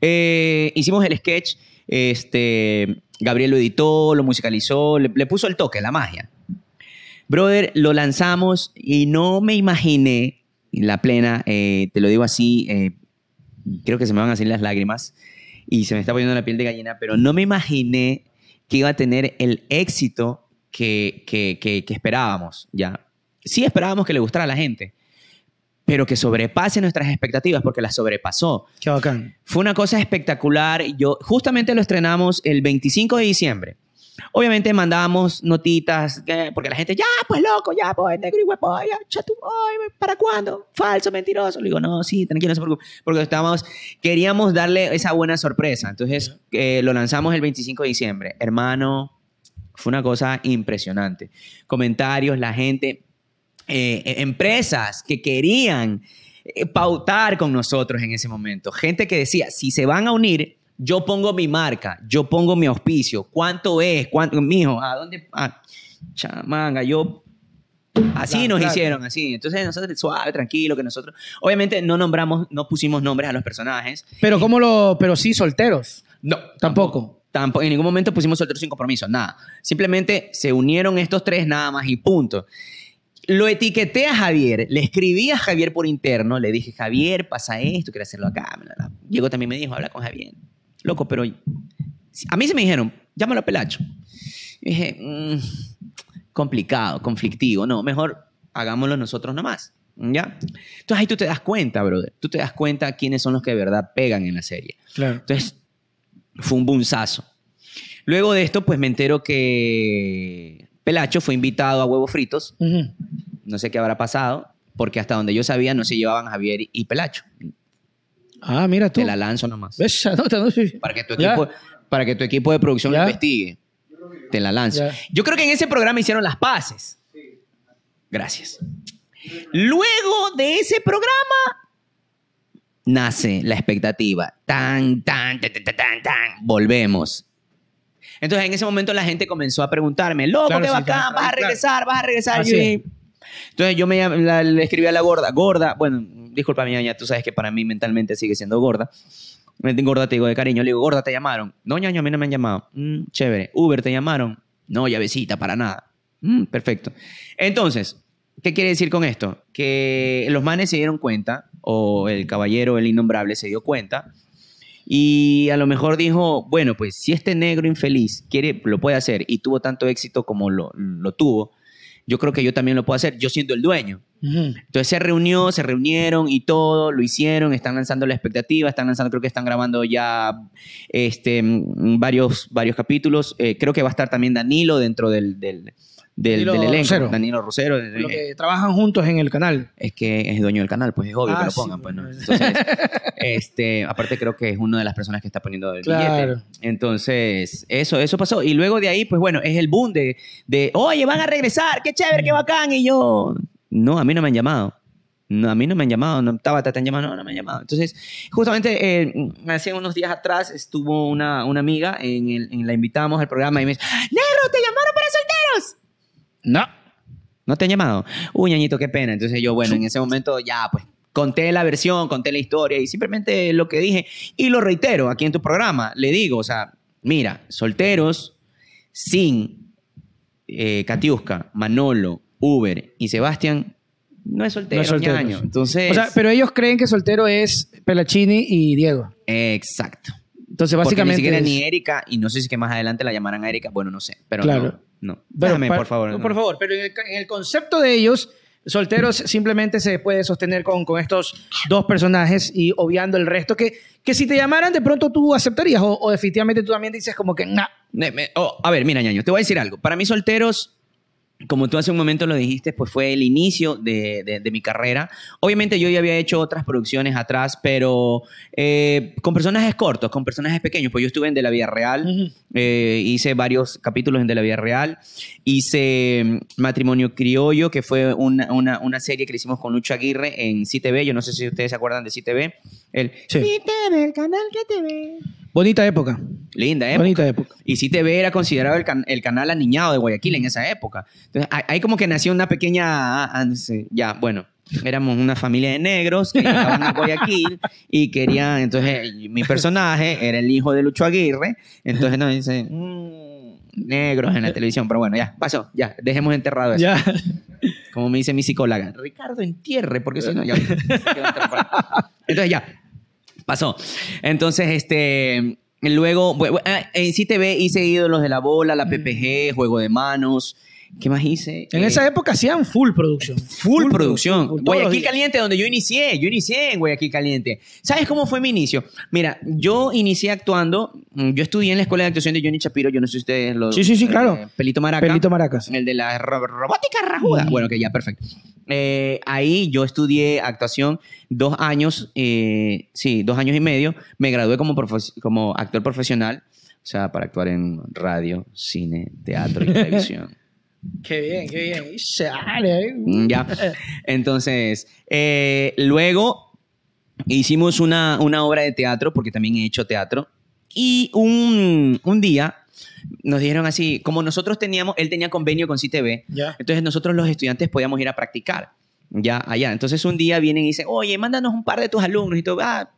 Eh, hicimos el sketch. Este, Gabriel lo editó, lo musicalizó, le, puso el toque, la magia. Brother, lo lanzamos y no me imaginé, la plena, eh, te lo digo así, eh, creo que se me van a salir las lágrimas y se me está poniendo la piel de gallina, pero no me imaginé que iba a tener el éxito que, que, que, esperábamos, ¿ya? Sí esperábamos que le gustara a la gente, pero que sobrepase nuestras expectativas porque las sobrepasó. Qué bacán. Fue una cosa espectacular. Yo justamente lo estrenamos el 25 de diciembre. Obviamente mandábamos notitas, porque la gente, ya, pues loco, ya, pues negro y huevo, ya, chato, ¿para cuándo? Falso, mentiroso. Le digo, no, sí, tranquilo, no se preocupe, porque estábamos, queríamos darle esa buena sorpresa. Entonces, eh, lo lanzamos el 25 de diciembre. Hermano, fue una cosa impresionante. Comentarios, la gente, eh, e, empresas que querían eh, pautar con nosotros en ese momento. Gente que decía, si se van a unir, yo pongo mi marca, yo pongo mi auspicio. ¿Cuánto es? ¿Cuánto? Mijo, ¿a dónde? Ah, chamanga, yo Así nos hicieron, así. Entonces nosotros suave, tranquilo, que nosotros, obviamente no nombramos, no pusimos nombres a los personajes. Pero cómo lo, pero sí solteros. No, tampoco. Tampoco. En ningún momento pusimos solteros sin compromiso, nada. Simplemente se unieron estos tres nada más y punto. Lo etiqueté a Javier, le escribí a Javier por interno, le dije, Javier, pasa esto, quiero hacerlo acá. Llegó también me dijo, habla con Javier loco, pero a mí se me dijeron, llámalo a Pelacho. Y dije, mm, complicado, conflictivo, no, mejor hagámoslo nosotros nomás. ¿Ya? Entonces ahí tú te das cuenta, brother. Tú te das cuenta quiénes son los que de verdad pegan en la serie. Claro. Entonces, fue un bunzazo. Luego de esto, pues me entero que Pelacho fue invitado a huevos fritos. No sé qué habrá pasado, porque hasta donde yo sabía no se llevaban Javier y Pelacho. Ah, mira tú. Te la lanzo nomás. ¿Ves? Para que tu equipo, para que tu equipo de producción lo investigue. Te la lanzo. Yo creo que en ese programa hicieron las paces. Gracias. Luego de ese programa nace la expectativa. Tan, tan, tan, tan, tan, tan. Volvemos. Entonces en ese momento la gente comenzó a preguntarme, loco, qué bacán, vas a regresar, vas a regresar. entonces yo me, le escribí a la gorda, gorda, bueno, disculpa, mi ñaña, tú sabes que para mí mentalmente sigue siendo gorda. Gorda te digo de cariño. Le digo, gorda, ¿te llamaron? No, ñaño, a mí no me han llamado. Mm, chévere. Uber, ¿te llamaron? No, llavecita, para nada. Mm, perfecto. Entonces, ¿qué quiere decir con esto? Que los manes se dieron cuenta, o el caballero, el innombrable, se dio cuenta, y a lo mejor dijo, bueno, pues si este negro infeliz quiere, lo puede hacer, y tuvo tanto éxito como lo, lo tuvo, yo creo que yo también lo puedo hacer, yo siendo el dueño. Entonces se reunió, se reunieron y todo, lo hicieron, están lanzando la expectativa, están lanzando, creo que están grabando ya este, varios, varios capítulos. Eh, creo que va a estar también Danilo dentro del, del, elenco. Danilo Rosero. Que trabajan juntos en el canal. Es que es dueño del canal, pues es obvio que ah, lo pongan. pues, ¿no? Entonces, este, aparte creo que es una de las personas que está poniendo el billete. Entonces, eso, eso pasó. Y luego de ahí, pues bueno, es el boom de, de, oye, van a regresar, qué chévere, qué bacán. Y yo, no, a mí no me han llamado. No, a mí no me han llamado, no, estaba te han llamado, no, no me han llamado. Entonces, justamente eh, hace unos días atrás estuvo una, una amiga, en, el, en, la invitamos al programa y me dice, Negro, ¿te llamaron para solteros? No. ¿No te han llamado? Uy, ñañito, qué pena. Entonces yo, bueno, en ese momento ya, pues, conté la versión, conté la historia y simplemente lo que dije, y lo reitero aquí en tu programa, le digo, o sea, mira, solteros sin eh, Katiuska, Manolo, Uber y Sebastián, no es soltero, No es soltero, ñaño. Entonces, O sea, pero ellos creen que soltero es Pelachini y Diego. exacto. Entonces, Porque básicamente. ni siquiera es- ni Erika, y no sé si que más adelante la llamarán a Erika, bueno, no sé, pero Claro. no. no. Pero Déjame, por favor. no, no. Por favor, pero en el, en el concepto de ellos, solteros simplemente se puede sostener con, con estos dos personajes y obviando el resto. Que, que si te llamaran, de pronto tú aceptarías o, o definitivamente tú también dices como que, nah. Oh, a ver, mira, ñaño, te voy a decir algo. Para mí, solteros, como tú hace un momento lo dijiste, pues fue el inicio de, de- de mi carrera. Obviamente yo ya había hecho otras producciones atrás, pero eh, con personajes cortos, con personajes pequeños. Pues yo estuve en De la Vida Real, eh, hice varios capítulos en De la Vida Real, hice mm, Matrimonio Criollo, que fue una, una- una serie que le hicimos con Lucho Aguirre en CTV. Yo no sé si ustedes se acuerdan de CTV. El Sí. CTV, el canal que te ve. Bonita época. Linda, ¿eh? Bonita época. Y CTV era considerado el, can- el canal aniñado de Guayaquil en esa época. Entonces, ahí- como que nació una pequeña... ah, ah, no sé, ya, bueno, éramos una familia de negros que llegaban a Guayaquil y querían... Entonces, mi personaje era el hijo de Lucho Aguirre. Entonces, nos dice... "Mm, negros en la televisión. Pero bueno, ya, pasó. Ya, dejemos enterrado eso. Ya. Como me dice mi psicóloga. Ricardo, entierre, porque si no... Ya. Entonces, ya, pasó. Entonces, este... Luego, ah, en CTV hice Ídolos de la Bola, la PPG, Juego de Manos. ¿Qué más hice? En Eh, esa época hacían full producción. Full, producción. full, los Guayaquil. Caliente, donde yo inicié. Yo inicié en Guayaquil Caliente. ¿Sabes cómo fue mi inicio? Mira, yo inicié actuando. mm, Yo estudié en la escuela de actuación de Johnny Chapiro. Yo no sé si ustedes lo. Sí, sí, sí, claro. eh, Pelito Maraca. Pelito Maracas. El de la ro- robótica rajuda. Mm. Bueno, que ya, perfecto. Eh, ahí yo estudié actuación dos años, eh, sí, dos años y medio. Me gradué como, como actor profesional, o sea, para actuar en radio, cine, teatro y televisión. Qué bien, qué bien. Y sale, eh. Mm, Ya. Entonces, eh, luego hicimos una, una obra de teatro, porque también he hecho teatro. Y un, un día nos dijeron así, como nosotros teníamos, él tenía convenio con CTV, Ya. entonces nosotros los estudiantes podíamos ir a practicar, ya, allá. Entonces un día vienen y dicen, oye, mándanos un par de tus alumnos y todo. Ah,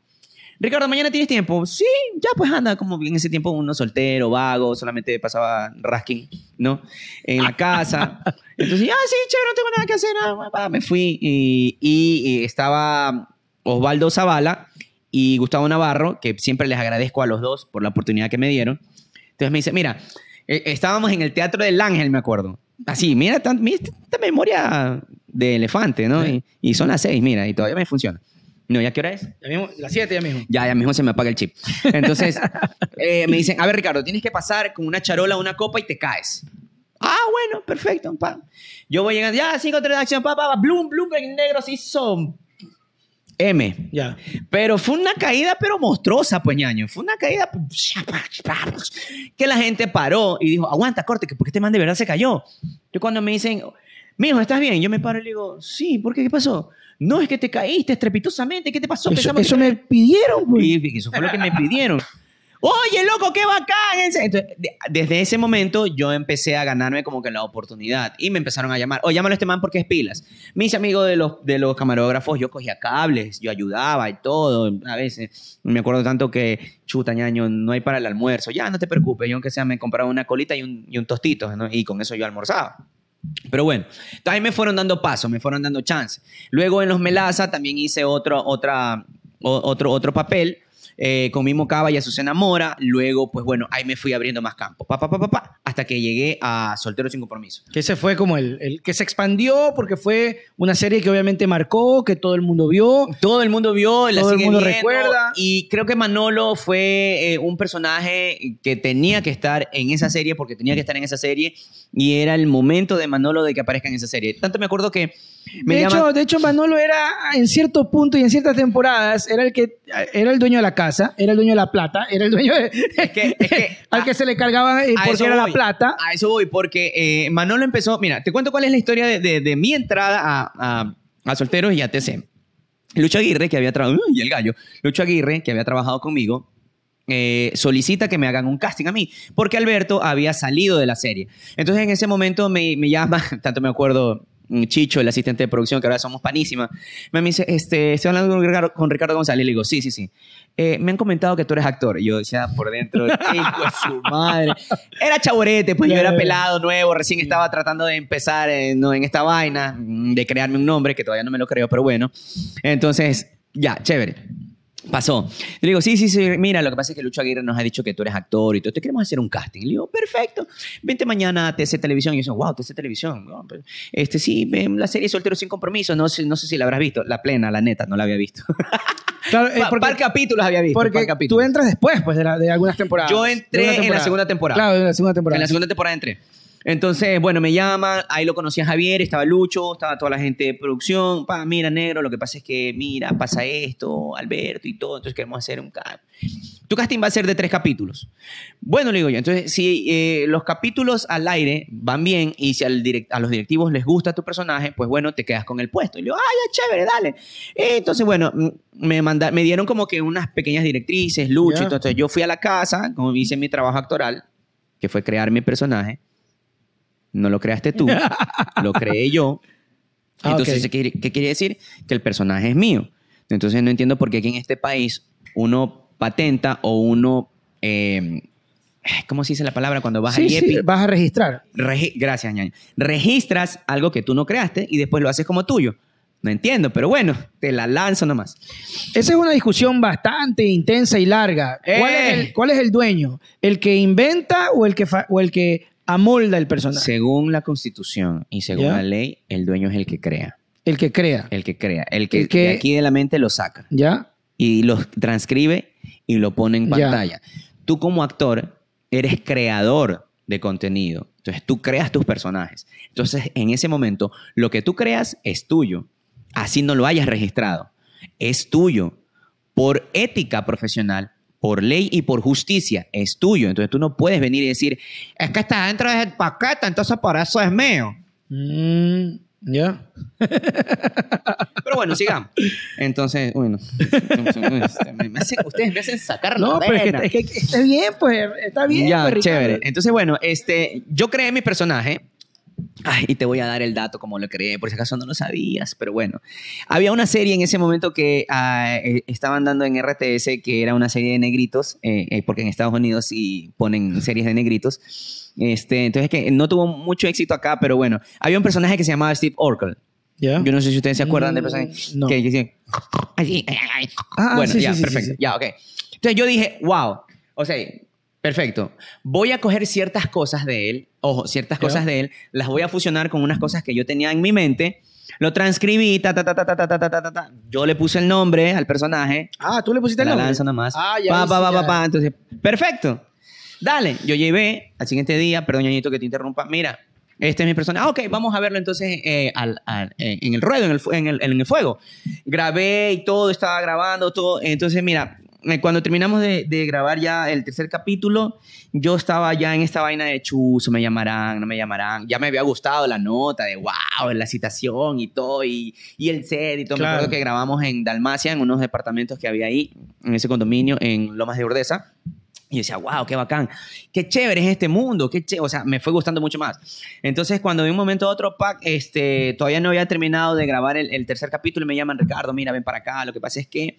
Ricardo, ¿mañana tienes tiempo? Sí, ya pues anda, como en ese tiempo uno soltero, vago, solamente pasaba rasking, ¿no? En la casa. Entonces, ah, sí, chévere, no tengo nada que hacer. ah, me fui y, y- y estaba Osvaldo Zavala y Gustavo Navarro, que siempre les agradezco a los dos por la oportunidad que me dieron. Entonces me dice, mira, eh, estábamos en el Teatro del Ángel, me acuerdo. Así, mira, tan- mira esta memoria de elefante, ¿no? Y, y son las seis, mira, y todavía me funciona. No, ¿ya qué hora es? Ya mismo, las 7 ya mismo. Ya, ya mismo se me apaga el chip. Entonces, eh, me dicen, a ver, Ricardo, tienes que pasar con una charola, una copa y te caes. Ah, bueno, perfecto. pa. Yo voy llegando, ya, cinco, tres de acción, pa, pa, pa, bloom, bloom, en negro se hizo M. Ya. Pero fue una caída, pero monstruosa, pues, ñaño. Fue una caída que la gente paró y dijo, aguanta, corte, que porque este man de verdad se cayó. Yo cuando me dicen, mijo, ¿estás bien? Yo me paro y le digo, sí, ¿por qué? ¿Qué pasó? No, es que te caíste estrepitosamente. ¿Qué te pasó? Eso, eso me pidieron, pues. y eso fue lo que me pidieron. Oye, loco, qué bacán. Entonces, de- desde ese momento yo empecé a ganarme como que la oportunidad y me empezaron a llamar. Oye, llámalo a este man porque es pilas. Mis amigos de los, de los camarógrafos, yo cogía cables, yo ayudaba y todo. A veces me acuerdo tanto que, chuta, ñaño, no hay para el almuerzo. Ya, no te preocupes. Yo aunque sea me compraba una colita y un, y un tostito ¿no? y con eso yo almorzaba. Pero bueno, también me fueron dando paso, me fueron dando chance. Luego en los Melaza también hice otro, otra, otro, otro papel eh, con Mimo Cava y Azucena Mora. Luego, pues bueno, ahí me fui abriendo más campo, pa, pa, pa, pa, pa, hasta que llegué a Soltero sin Compromiso. Que ese fue como el, el que se expandió porque fue una serie que obviamente marcó, que todo el mundo vio. Todo el mundo vio, la Todo el mundo viendo, recuerda. Y creo que Manolo fue eh, un personaje que tenía que estar en esa serie porque tenía que estar en esa serie y era el momento de Manolo de que aparezca en esa serie. Tanto me acuerdo que me de, llaman- hecho, de hecho, Manolo era en cierto punto y en ciertas temporadas era el que era el dueño de la casa, era el dueño de la plata, era el dueño de, Es que- es que- al que se le cargaba eh, porque era la voy. A eso voy, porque eh, Manolo empezó. Mira, te cuento cuál es la historia de, de- de mi entrada a, a- a Solteros y a TC. Lucho Aguirre, que había trabajado. Y el gallo. Lucho Aguirre, que había trabajado conmigo, eh, solicita que me hagan un casting a mí, porque Alberto había salido de la serie. Entonces en ese momento me, me llama, tanto me acuerdo Chicho, el asistente de producción, que ahora somos panísima, me dice, este, estoy hablando con Ricardo, con Ricardo González. Le digo, sí, sí, sí. Eh, me han comentado que tú eres actor. Y yo decía por dentro, hijo de su madre. Era chaborete, pues yo era pelado, nuevo, recién estaba tratando de empezar en, no, en esta vaina, de crearme un nombre, que todavía no me lo creo, pero bueno. Entonces, ya, chévere. Pasó. Le digo, sí, sí, sí, mira, lo que pasa es que Lucho Aguirre nos ha dicho que tú eres actor y todo, te queremos hacer un casting. Le digo, perfecto, vente mañana a TC Televisión. Y yo, wow, TC Televisión. No, pero, este, sí, ven la serie Soltero sin compromiso, no sé, no sé si la habrás visto. La plena, la neta, no la había visto. Claro, eh, porque, par capítulos había visto. porque capítulos. tú entras después pues, de, la- de algunas temporadas. Yo entré en la segunda temporada. Claro, en la segunda temporada. En la segunda temporada entré. Entonces, bueno, me llaman, ahí lo conocí a Javier, estaba Lucho, estaba toda la gente de producción. Pa, mira, negro, lo que pasa es que, mira, pasa esto, Alberto y todo, entonces queremos hacer un casting. Tu casting va a ser de tres capítulos. Bueno, le digo yo, entonces, si eh, los capítulos al aire van bien y si al direct- a los directivos les gusta tu personaje, pues bueno, te quedas con el puesto. Y digo, ah, ya, chévere, dale. Entonces, bueno, me, manda, me dieron como que unas pequeñas directrices, Lucho, Ya. y todo. Entonces, yo fui a la casa, como hice mi trabajo actoral, que fue crear mi personaje. No lo creaste tú, lo creé yo. Ah, Entonces. ¿qué, quiere- qué quiere decir? Que el personaje es mío. Entonces, no entiendo por qué aquí en este país uno patenta o uno... eh, ¿Cómo se dice la palabra cuando vas Sí, sí, IEPI? vas a registrar. Regi- Gracias, ñaño. Registras algo que tú no creaste y después lo haces como tuyo. No entiendo, pero bueno, te la lanzo nomás. Esa es una discusión bastante intensa y larga. ¿Cuál, Eh. es, el, cuál es el dueño? ¿El que inventa o el que, o el que amolda el personaje? Según la Constitución y según ¿Ya? la ley, el dueño es el que crea. El que crea. El que crea. El que, El que- de aquí de la mente lo saca. ¿Ya? y lo transcribe y lo pone en Ya. pantalla. Tú como actor eres creador de contenido. Entonces tú creas tus personajes. Entonces en ese momento lo que tú creas es tuyo. Así no lo hayas registrado. Es tuyo. Por ética profesional, por ley y por justicia, es tuyo. Entonces tú no puedes venir y decir, es que está dentro del paquete, entonces por eso es mío. Mm, ¿Ya? Pero bueno, sigamos. Entonces, bueno. Me- hacen- ustedes me hacen sacar la No, pero es que, vena. es que está bien, pues. Está bien. ya, pues, chévere. Entonces, bueno, este, yo creé mi personaje. Ay, y te voy a dar el dato como lo creé, por si acaso no lo sabías, pero bueno. Había una serie en ese momento que eh, estaban dando en RTS, que era una serie de negritos, eh, eh, porque en Estados Unidos sí ponen series de negritos. Este, entonces, que no tuvo mucho éxito acá, pero bueno. Había un personaje que se llamaba Steve Urkel. ¿Ya? Yo no sé si ustedes se acuerdan del Mm, personaje. no. Que ay, ay. Ah, bueno, sí, ya, sí, perfecto. sí. Ya, ok. Entonces yo dije, wow. O sea, perfecto. Voy a coger ciertas cosas de él, ojo, ciertas cosas de él, las voy a fusionar con unas cosas que yo tenía en mi mente. Lo transcribí, ta, ta, ta, ta, ta, ta, ta, ta, ta, ta. Yo le puse el nombre al personaje. Ah, tú le pusiste el La nombre. lanzo nomás. Ah, ya. Pa, pa, pa, ya. pa, pa. Entonces, perfecto. Dale. Yo llevé al siguiente día, perdón, ñañito, que te interrumpa. Mira, este es mi personaje. Ah, ok, vamos a verlo entonces eh, al- al- eh, en el ruedo, en el, en, el, en el fuego. Grabé y todo, estaba grabando todo. Entonces, mira, eh, cuando terminamos de, de grabar ya el tercer capítulo, yo estaba ya en esta vaina de chuzo, me llamarán, no me llamarán. Ya me había gustado la nota de wow, la citación y todo, y, y el set y todo. Me Claro. acuerdo que grabamos en Dalmacia, en unos departamentos que había ahí, en ese condominio, en Lomas de Urdesa. Y decía, wow, qué bacán, qué chévere es este mundo, qué chévere. O sea, me fue gustando mucho más. Entonces, cuando de un momento a otro, Pac, este, todavía no había terminado de grabar el, el tercer capítulo y me llaman, Ricardo, mira, ven para acá. Lo que pasa es que eh,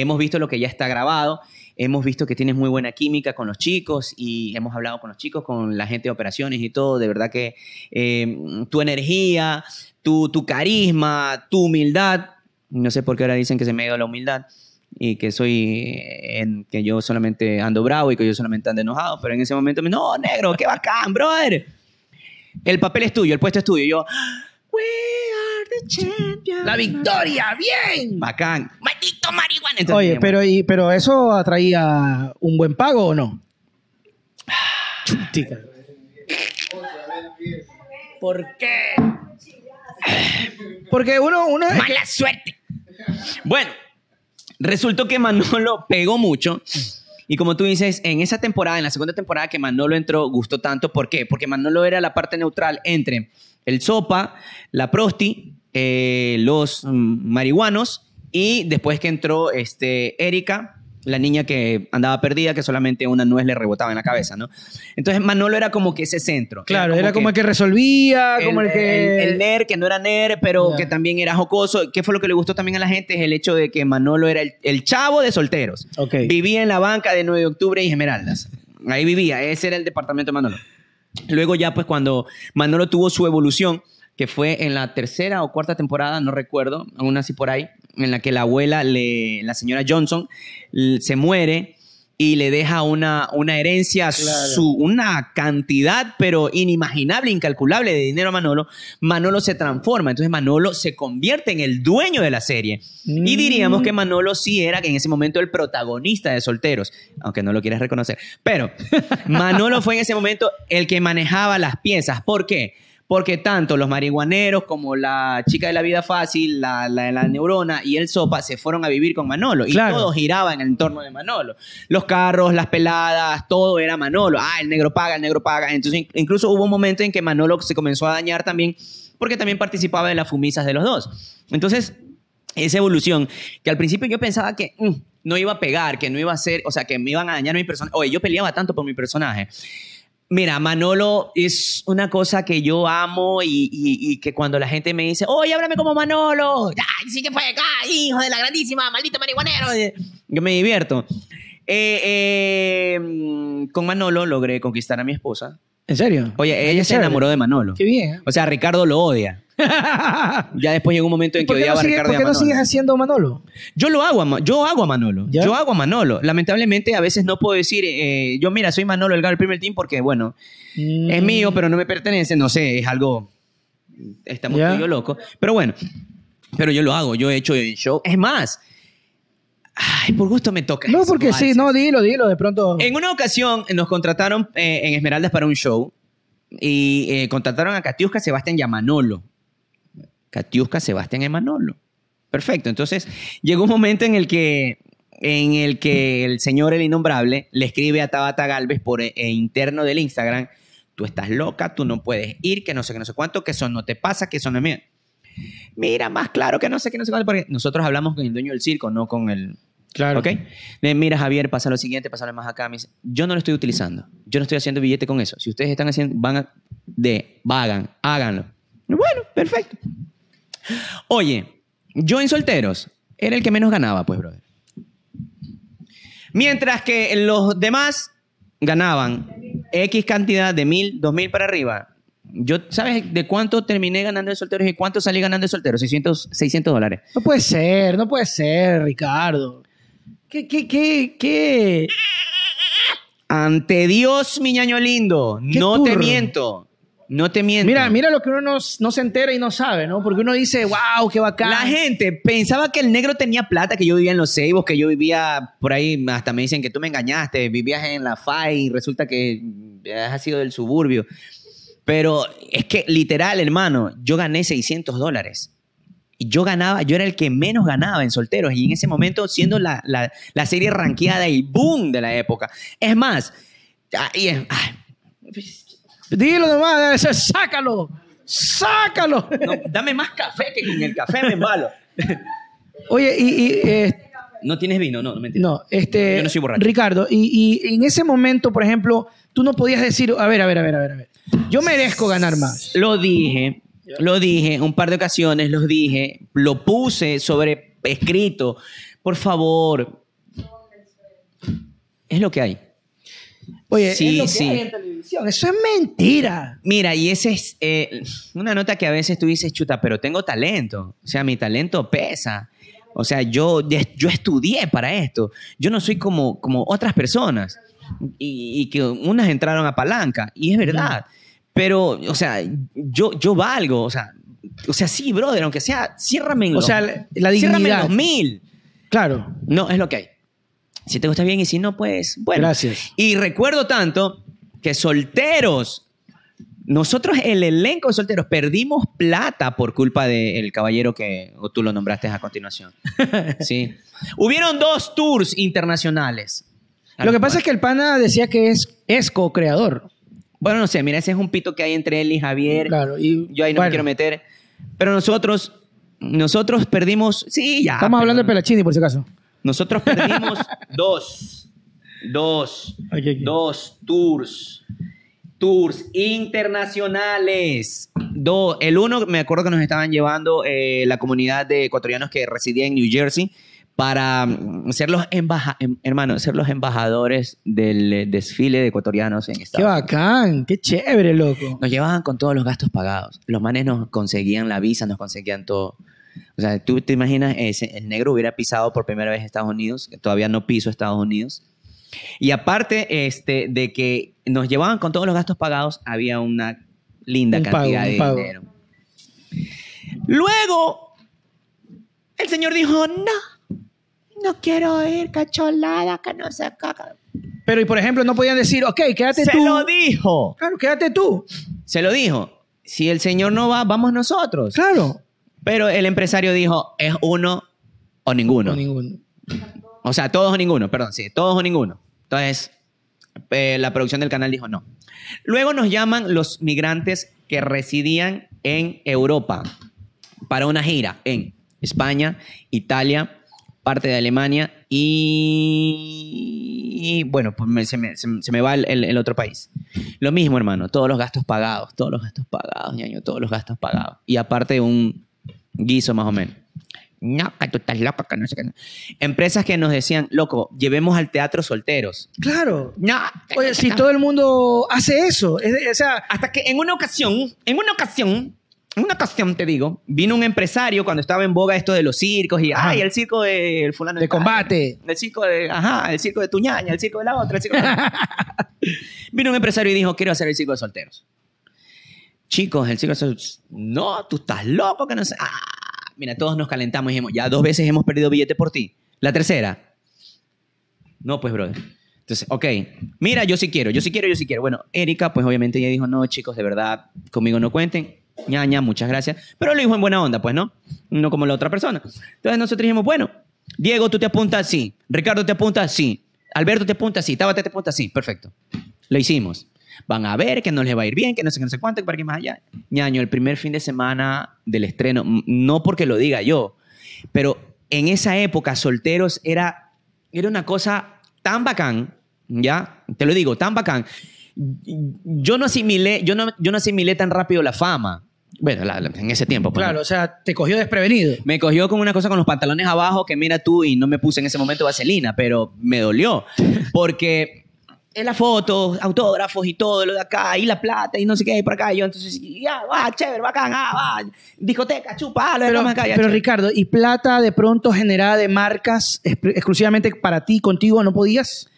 hemos visto lo que ya está grabado, hemos visto que tienes muy buena química con los chicos y hemos hablado con los chicos, con la gente de operaciones y todo. De verdad que eh, tu energía, tu, tu carisma, tu humildad, no sé por qué ahora dicen que se me ido la humildad y que soy en, que yo solamente ando bravo y que yo solamente ando enojado, pero en ese momento me no, negro, qué bacán, brother. El papel es tuyo, el puesto es tuyo. Y yo, we are the champions. La victoria, bien. Bacán. Maldito marihuana. Entonces, Oye, pero, y, pero eso atraía un buen pago o no? Chutica. ¿Por qué? Porque uno, uno que- Mala suerte. Bueno, resultó que Manolo pegó mucho. Y como tú dices, en esa temporada, en la segunda temporada que Manolo entró, gustó tanto. ¿Por qué? Porque Manolo era la parte neutral entre el sopa, la prosti, eh, los mm, marihuanos y después que entró este, Erika, la niña que andaba perdida, que solamente una nuez le rebotaba en la cabeza, ¿no? Entonces Manolo era como que ese centro. Claro, era como, el que resolvía, como el que... El, nerd, que no era nerd, pero que también era jocoso. ¿Qué fue lo que le gustó también a la gente? Es el hecho de que Manolo era el, chavo de solteros. Vivía en la banca de 9 de octubre y Esmeraldas. Ahí vivía, ese era el departamento de Manolo. Luego ya pues cuando Manolo tuvo su evolución, que fue en la tercera o cuarta temporada, no recuerdo, aún así por ahí, en la que la abuela, le, la señora Johnson, se muere y le deja una, una herencia, su, una cantidad, pero inimaginable, incalculable de dinero a Manolo, Manolo se transforma. Entonces Manolo se convierte en el dueño de la serie. Y mm. diríamos que Manolo sí era en ese momento el protagonista de Solteros, aunque no lo quieras reconocer. Pero Manolo fue en ese momento el que manejaba las piezas. ¿Por qué? Porque tanto los marihuaneros como la chica de la vida fácil, la, la, neurona y el sopa se fueron a vivir con Manolo y todo giraba en el entorno de Manolo. Los carros, las peladas, todo era Manolo. Ah, el negro paga, el negro paga. Entonces, incluso hubo un momento en que Manolo se comenzó a dañar también porque también participaba de las fumisas de los dos. Entonces, esa evolución, que al principio yo pensaba que mm, no iba a pegar, que no iba a ser, o sea, que me iban a dañar mi personaje. Oye, yo peleaba tanto por mi personaje. Mira, Manolo es una cosa que yo amo y, que cuando la gente me dice, oye, háblame como Manolo, ¡ay, sí que fue acá, hijo de la grandísima, maldito marihuanero! Yo me divierto. Eh, eh, con Manolo logré conquistar a mi esposa. ¿En serio? Oye, ella se enamoró de Manolo. Qué bien. O sea, Ricardo lo odia. ya después llegó un momento en que odiaba a Ricardo ¿Por qué no sigues haciendo Manolo? Yo lo hago, a, yo hago a Manolo. Yo hago a Manolo. Lamentablemente a veces no puedo decir, eh, yo mira, soy Manolo, el del primer team, porque bueno, es mm. mío, pero no me pertenece. No sé, es algo, estamos yo loco. Pero bueno, pero yo lo hago, yo he hecho el show. Es más, Ay, por gusto me toca. No, porque sí, no, dilo, dilo, de pronto. En una ocasión nos contrataron eh, en Esmeraldas para un show y eh, contrataron a Katiuska, Sebastián y a Manolo. Katiuska, Sebastián y Manolo. Perfecto. Entonces, llegó un momento en el que en el que el señor el innombrable le escribe a Tabata Galvez por e, e interno del Instagram, tú estás loca, tú no puedes ir, que no sé qué, no sé cuánto, que eso no te pasa, que eso no es mío. Mira, más claro que no sé qué, no sé cuánto, porque nosotros hablamos con el dueño del circo, no con el... Claro. ¿Ok? Mira, Javier, pasa lo siguiente, pasa más acá. yo no lo estoy utilizando. Yo no estoy haciendo billete con eso. Si ustedes están haciendo, van a, de, vagan, háganlo. Bueno, perfecto. Oye, yo en solteros era el que menos ganaba, pues, brother. Mientras que los demás ganaban X cantidad de mil, dos mil para arriba. Yo, ¿sabes de cuánto terminé ganando de solteros y cuánto salí ganando de solteros? 600, 600 dólares. No puede ser, no puede ser, Ricardo. ¿Qué, qué, qué, qué? Ante Dios, mi ñaño lindo, no te miento. No te miento. Mira, mira lo que uno no, se entera y no sabe, ¿no? Porque uno dice, wow, qué bacán. La gente pensaba que el negro tenía plata, que yo vivía en los Ceibos, que yo vivía por ahí, hasta me dicen que tú me engañaste, vivías en la FAI y resulta que has sido del suburbio. Pero es que literal, hermano, yo gané 600 dólares. Yo ganaba, yo era el que menos ganaba en solteros. Y en ese momento, siendo la, la, serie ranqueada y boom de la época. Es más, y es, Dilo nomás, sácalo, sácalo. dame más café que con el café me embalo. Oye, y... Eh, no tienes vino, no, no mentira. No, este... Yo no soy borracho. Ricardo, y, y, en ese momento, por ejemplo, tú no podías decir, a ver, a ver, a ver, a ver, a ver. Yo merezco ganar más. Lo dije, lo dije un par de ocasiones, lo dije, lo puse sobre escrito. Por favor. Es lo que hay. Oye, sí, es lo que sí. hay en televisión. Eso es mentira. Mira, y esa es eh, una nota que a veces tú dices, chuta, pero tengo talento. O sea, mi talento pesa. O sea, yo, yo estudié para esto. Yo no soy como, como otras personas. Y, que unas entraron a palanca. Y es verdad. Pero, o sea, yo, yo valgo. O sea, o sea, sí, brother, aunque sea, ciérrame en O sea, la dignidad. Ciérrame en los mil. Claro. No, es lo que hay. Si te gusta bien y si no, pues bueno. Gracias. Y recuerdo tanto que solteros, nosotros el elenco de solteros perdimos plata por culpa del caballero que tú lo nombraste a continuación. sí. Hubieron dos tours internacionales. Lo que pasa es que el pana decía que es, es co-creador. Bueno, no sé, mira, ese es un pito que hay entre él y Javier. Claro, y yo ahí no me quiero meter. Pero nosotros, nosotros perdimos, sí, ya. Estamos hablando de Pelachini, por si acaso. Nosotros perdimos dos, dos, Ok, ok. dos tours. Tours internacionales. Dos. El uno, me acuerdo que nos estaban llevando eh, la comunidad de ecuatorianos que residía en New Jersey para mm, ser los, embaja em- hermano, ser los embajadores del eh, desfile de ecuatorianos en Qué Estados Unidos. bacán, qué chévere, loco. Nos llevaban con todos los gastos pagados. Los manes nos conseguían la visa, nos conseguían todo. O sea, tú te imaginas, ese, el negro hubiera pisado por primera vez Estados Unidos, que todavía no piso Estados Unidos. Y aparte este, de que nos llevaban con todos los gastos pagados, había una linda Un pago, cantidad un de pago. dinero. Luego, el señor dijo, no, no quiero ir, cacholada, que no sé caca. Pero, y por ejemplo, no podían decir, ok, quédate Se tú. lo dijo. Claro, quédate tú. Se lo dijo. Si el señor no va, vamos nosotros. Claro. Pero el empresario dijo, es uno o ninguno. No, ninguno. O sea, todos o ninguno, perdón, sí, todos o ninguno. Entonces, eh, la producción del canal dijo no. Luego nos llaman los migrantes que residían en Europa para una gira en España, Italia, parte de Alemania y, y, bueno, pues me- se, me, se me- se me va el, el- el otro país. Lo mismo, hermano, todos los gastos pagados, todos los gastos pagados, ñaño, todos los gastos pagados. Y aparte un guiso más o menos. No, que tú estás loco, que no sé qué. Empresas que nos decían, loco, llevemos al teatro solteros. Claro. No. Oye, si todo el mundo hace eso, es- o sea, Hasta que en una ocasión, en una ocasión, una ocasión te digo, vino un empresario cuando estaba en boga esto de los circos y, Ajá. ay, el circo de el fulano de tal, combate. El circo de, ajá, el circo de Tuñaña, el circo de la otra, el circo de la- Vino un empresario y dijo, quiero hacer el circo de solteros. Chicos, el circo de solteros, no, tú estás loco, que no sé. Ah, mira, todos nos calentamos y dijimos, ya dos veces hemos perdido billete por ti. La tercera, no, pues, brother. Entonces, ok, mira, yo sí quiero, yo sí quiero, yo sí quiero. Bueno, Erika, pues obviamente ella dijo, no, chicos, de verdad, conmigo no cuenten. Ñaña, muchas gracias. Pero lo dijo en buena onda, pues, ¿no? No como la otra persona. Entonces nosotros dijimos, bueno, Diego, ¿tú te apuntas? Sí. Ricardo, ¿te apuntas? Sí. Alberto, ¿te apuntas? Sí. Tabata, ¿te apuntas? Sí. Perfecto. Lo hicimos. Van a ver que no les va a ir bien, que no sé qué, no sé cuánto, que para qué más allá. ñaño, el primer fin de semana del estreno, no porque lo diga yo, pero en esa época, Solteros era, era una cosa tan bacán, ¿ya? Te lo digo, tan bacán. Yo no asimilé, yo no, yo no asimilé tan rápido la fama. Bueno, la- la- en ese tiempo. pues, Claro, o sea, te cogió desprevenido. me cogió con una cosa con los pantalones abajo que mira tú y no me puse en ese momento vaselina, pero me dolió. Porque en las fotos, autógrafos y todo lo de acá, y la plata y no sé qué, y por acá. Y yo entonces, y ya, va, chévere, bacán, ah, va, discoteca, chupa, ah, lo Pero, dejamos acá, ya, pero chévere. Ricardo, ¿y plata de pronto generada de marcas ex- exclusivamente para ti, contigo, no podías?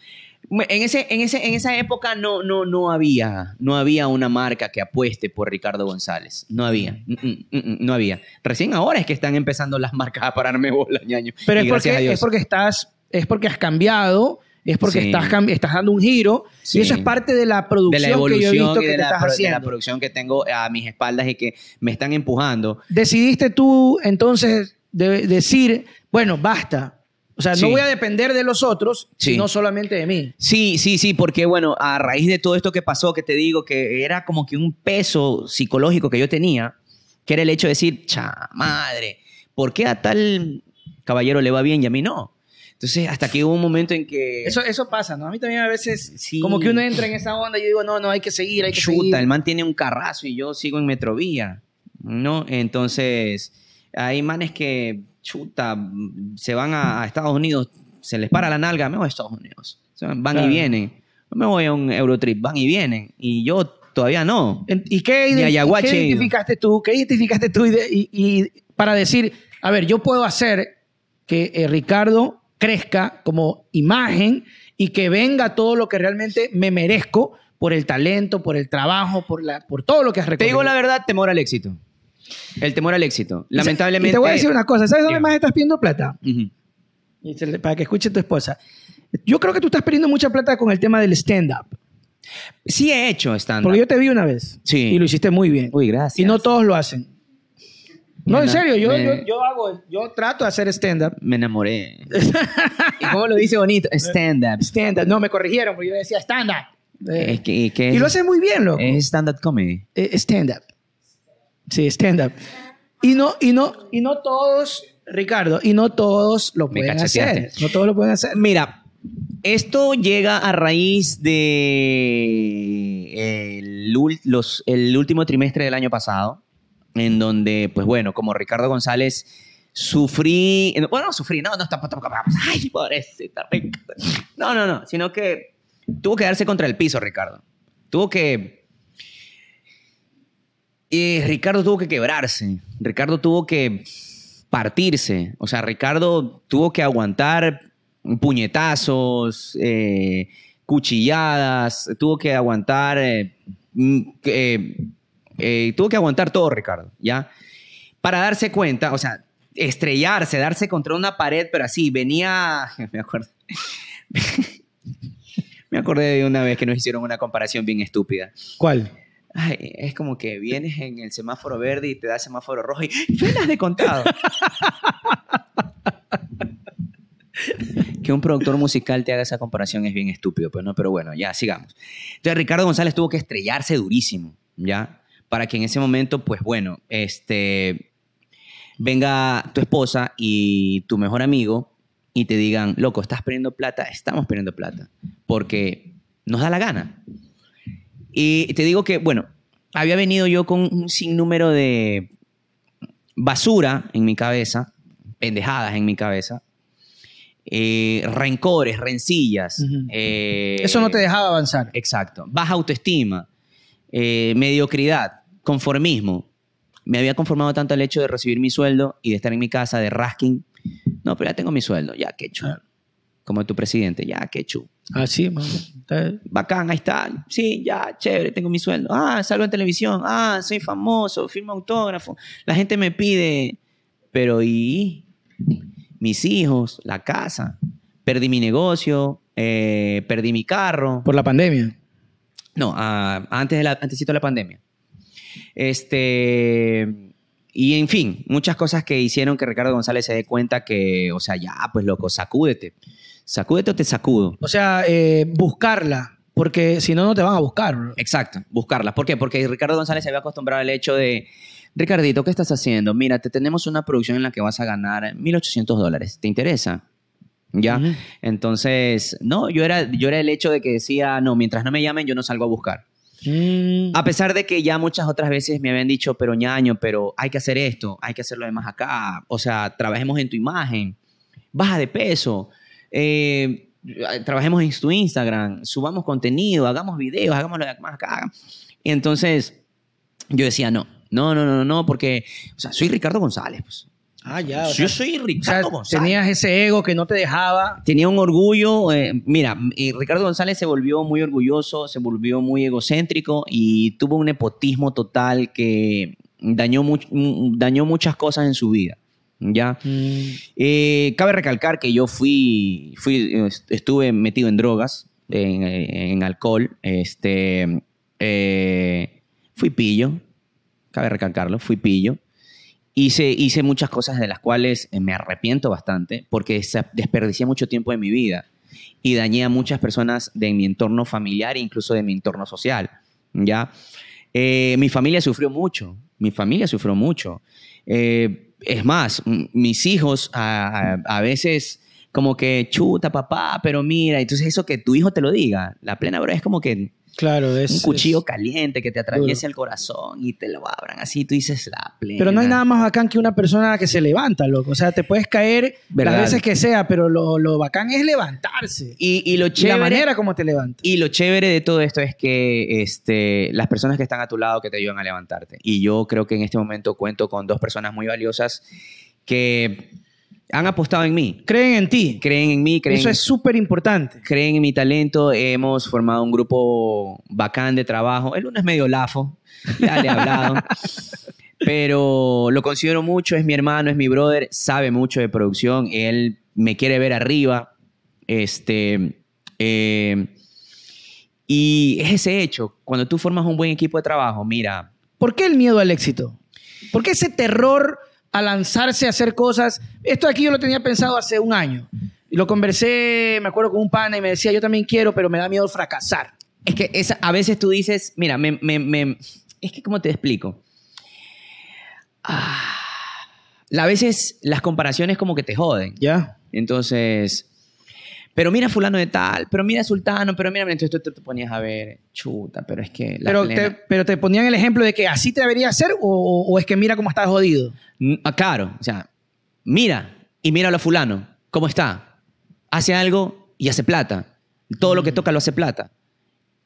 En, ese, en, ese, en esa época no, no, no, había, no había una marca que apueste por Ricardo González. No había. Mm, mm, mm, no había. Recién ahora es que están empezando las marcas a pararme bola, ñaño. Pero Y es porque, es porque estás, es porque has cambiado, es porque Sí. estás, estás dando un giro, Sí. y eso es parte de la de producción la que yo he visto que de te estás pro- de la haciendo. producción que tengo a mis espaldas y que me están empujando. Decidiste tú entonces de- decir, bueno, basta. O sea, Sí. no voy a depender de los otros, Sí. sino solamente de mí. Sí, sí, sí, porque bueno, a raíz de todo esto que pasó, que te digo que era como que un peso psicológico que yo tenía, que era el hecho de decir, cha madre, ¿por qué a tal caballero le va bien y a mí no? Entonces, hasta que hubo un momento en que... Eso, eso pasa, ¿no? A mí también a veces, Sí. como que uno entra en esa onda y yo digo, no, no, hay que seguir, hay que seguir. chuta, el man tiene un carrazo y yo sigo en Metrovía, ¿no? Entonces, hay manes que, chuta, se van a, a Estados Unidos, se les para la nalga, me voy a Estados Unidos. O sea, van Claro. y vienen. No me voy a un Eurotrip, van y vienen. Y yo todavía no. ¿Y qué, identificaste tú? ¿Qué identificaste tú y, de- y- y para decir, a ver, yo puedo hacer que eh, Ricardo crezca como imagen y que venga todo lo que realmente me merezco por el talento, por el trabajo, por, la, por todo lo que has Te recorrido? digo la verdad, temor al éxito. El temor al éxito. Lamentablemente... Y te voy a decir una cosa, ¿sabes dónde más estás pidiendo plata? Y le- Para que escuche tu esposa. Yo creo que tú estás perdiendo mucha plata con el tema del stand-up. Sí he hecho stand Porque yo te vi una vez. Sí. Y lo hiciste muy bien. Uy, gracias. Y no todos lo hacen. No, en serio, yo, me- yo, yo hago, yo trato de hacer stand-up. Me enamoré. ¿Y cómo lo dice bonito? Stand-up. Stand-up. No, me corrigieron porque yo decía stand-up. Eh, Es que, que y lo haces muy bien, loco. Es stand-up comedy. Eh, stand-up. Sí, stand-up. Y no, y, no, y no todos Ricardo, y no todos lo Me pueden hacer. No todos lo pueden hacer. Mira, esto llega a raíz de el, los- el último trimestre del año pasado, en donde, pues bueno, como Ricardo González, sufrí, bueno, no sufrí, no, no, tampoco, tampoco, ay, pobrecita, Ricardo. No, no, no, sino que tuvo que darse contra el piso, Ricardo. Tuvo que... Y Ricardo tuvo que quebrarse, Ricardo tuvo que partirse, o sea, Ricardo tuvo que aguantar puñetazos, eh, cuchilladas, tuvo que aguantar, eh, mm, eh, tuvo que aguantar todo, Ricardo, ¿ya? Para darse cuenta, o sea, estrellarse, darse contra una pared, pero así, venía, me acuerdo, me acordé de una vez que nos hicieron una comparación bien estúpida. ¿Cuál? Es como que vienes en el semáforo verde y te da semáforo rojo y frenas de contado. que un productor musical te haga esa comparación es bien estúpido, pues no, pero bueno, ya sigamos. Entonces Ricardo González tuvo que estrellarse durísimo, ¿ya? Para que en ese momento, pues bueno, este venga tu esposa y tu mejor amigo y te digan, loco, estás perdiendo plata, estamos perdiendo plata, porque nos da la gana. Y te digo que, bueno, había venido yo con un sinnúmero de basura en mi cabeza, pendejadas en mi cabeza, eh, rencores, rencillas. Eh, Eso no te dejaba avanzar. Exacto. Baja autoestima, eh, mediocridad, conformismo. Me había conformado tanto al hecho de recibir mi sueldo y de estar en mi casa de rasking. No, pero ya tengo mi sueldo, ya que chu. Ah. Como tu presidente, ya que chu. Ah, Bacán, ahí está. Sí, ya, chévere, tengo mi sueldo. Ah, salgo en televisión. Ah, soy famoso, firmo autógrafo. La gente me pide. Pero ¿y? Mis hijos, la casa. Perdí mi negocio, eh, perdí mi carro. Por la pandemia. No, ah, antes de la, antesito de la pandemia. Este. Y en fin, muchas cosas que hicieron que Ricardo González se dé cuenta que, o sea, ya, pues loco, sacúdete. Sacúdete o te sacudo. O sea, eh, buscarla. Porque si no, no te van a buscar. bro. Exacto, buscarlas. ¿Por qué? Porque Ricardo González se había acostumbrado al hecho de, Ricardito, ¿qué estás haciendo? Mira, te tenemos una producción en la que vas a ganar 1.800 dólares. ¿Te interesa? ¿Ya? Entonces, no, yo era, yo era el hecho de que decía, no, mientras no me llamen, yo no salgo a buscar. Mm. A pesar de que ya muchas otras veces me habían dicho, pero ñaño, pero hay que hacer esto, hay que hacer lo demás acá. O sea, trabajemos en tu imagen, baja de peso, eh, trabajemos en tu Instagram, subamos contenido, hagamos videos, hagamos lo demás acá. Y entonces yo decía, no, no, no, no, no, porque, o sea, soy Ricardo González. Pues. Ah, ya. yo sea, soy o sea, Ricardo González tenías ese ego que no te dejaba. tenía un orgullo. eh, mira, Ricardo González se volvió muy orgulloso, se volvió muy egocéntrico y tuvo un nepotismo total que dañó, much- mm, dañó muchas cosas en su vida. ¿Ya? Mm. Eh, cabe recalcar que yo fui, fui estuve metido en drogas, en, en alcohol, este, eh, fui pillo, cabe recalcarlo, fui pillo. Hice, hice muchas cosas de las cuales eh, me arrepiento bastante porque desperdicié mucho tiempo de mi vida y dañé a muchas personas de mi entorno familiar e incluso de mi entorno social. ¿ya? Eh, mi familia sufrió mucho, mi familia sufrió mucho. Eh, es más, mis hijos a, a- a veces como que chuta papá, pero mira, entonces eso que tu hijo te lo diga, la plena verdad es como que Claro, es. un cuchillo es- caliente que te atraviese el corazón y te lo abran así, tú dices la plena. Pero no hay nada más bacán que una persona que se levanta, loco. O sea, te puedes caer Verdad. las veces que sea, pero lo, lo bacán es levantarse. Y, y lo Y la chévere, manera como te levantas. Y lo chévere de todo esto es que este, las personas que están a tu lado que te ayudan a levantarte. Y yo creo que en este momento cuento con dos personas muy valiosas que han apostado en mí. Creen en ti. Creen en mí, creen, Eso es súper importante. creen en mi talento. Hemos formado un grupo bacán de trabajo. El uno es medio lafo, ya le he hablado. Pero lo considero mucho, es mi hermano, es mi brother, sabe mucho de producción. Él me quiere ver arriba. Este. eh, y es ese hecho, cuando tú formas un buen equipo de trabajo, mira, ¿Por qué el miedo al éxito? ¿Por qué ese terror a lanzarse a hacer cosas? Esto aquí yo lo tenía pensado hace un año. Y lo conversé, me acuerdo con un pana y me decía, yo también quiero, pero me da miedo fracasar. Es que esa, a veces tú dices, mira, me, me- me- es que ¿cómo te explico? Ah, a veces las comparaciones como que te joden. Ya. Entonces, pero mira fulano de tal, pero mira sultano, pero mira, entonces tú te ponías a ver, chuta, pero es que... la Pero plena- te, pero te ponían el ejemplo de que así te debería hacer o, o es que mira cómo estás jodido. Mm, ah, Claro, o sea, mira y míralo a fulano, ¿cómo está? Hace algo y hace plata. Todo lo que toca lo hace plata.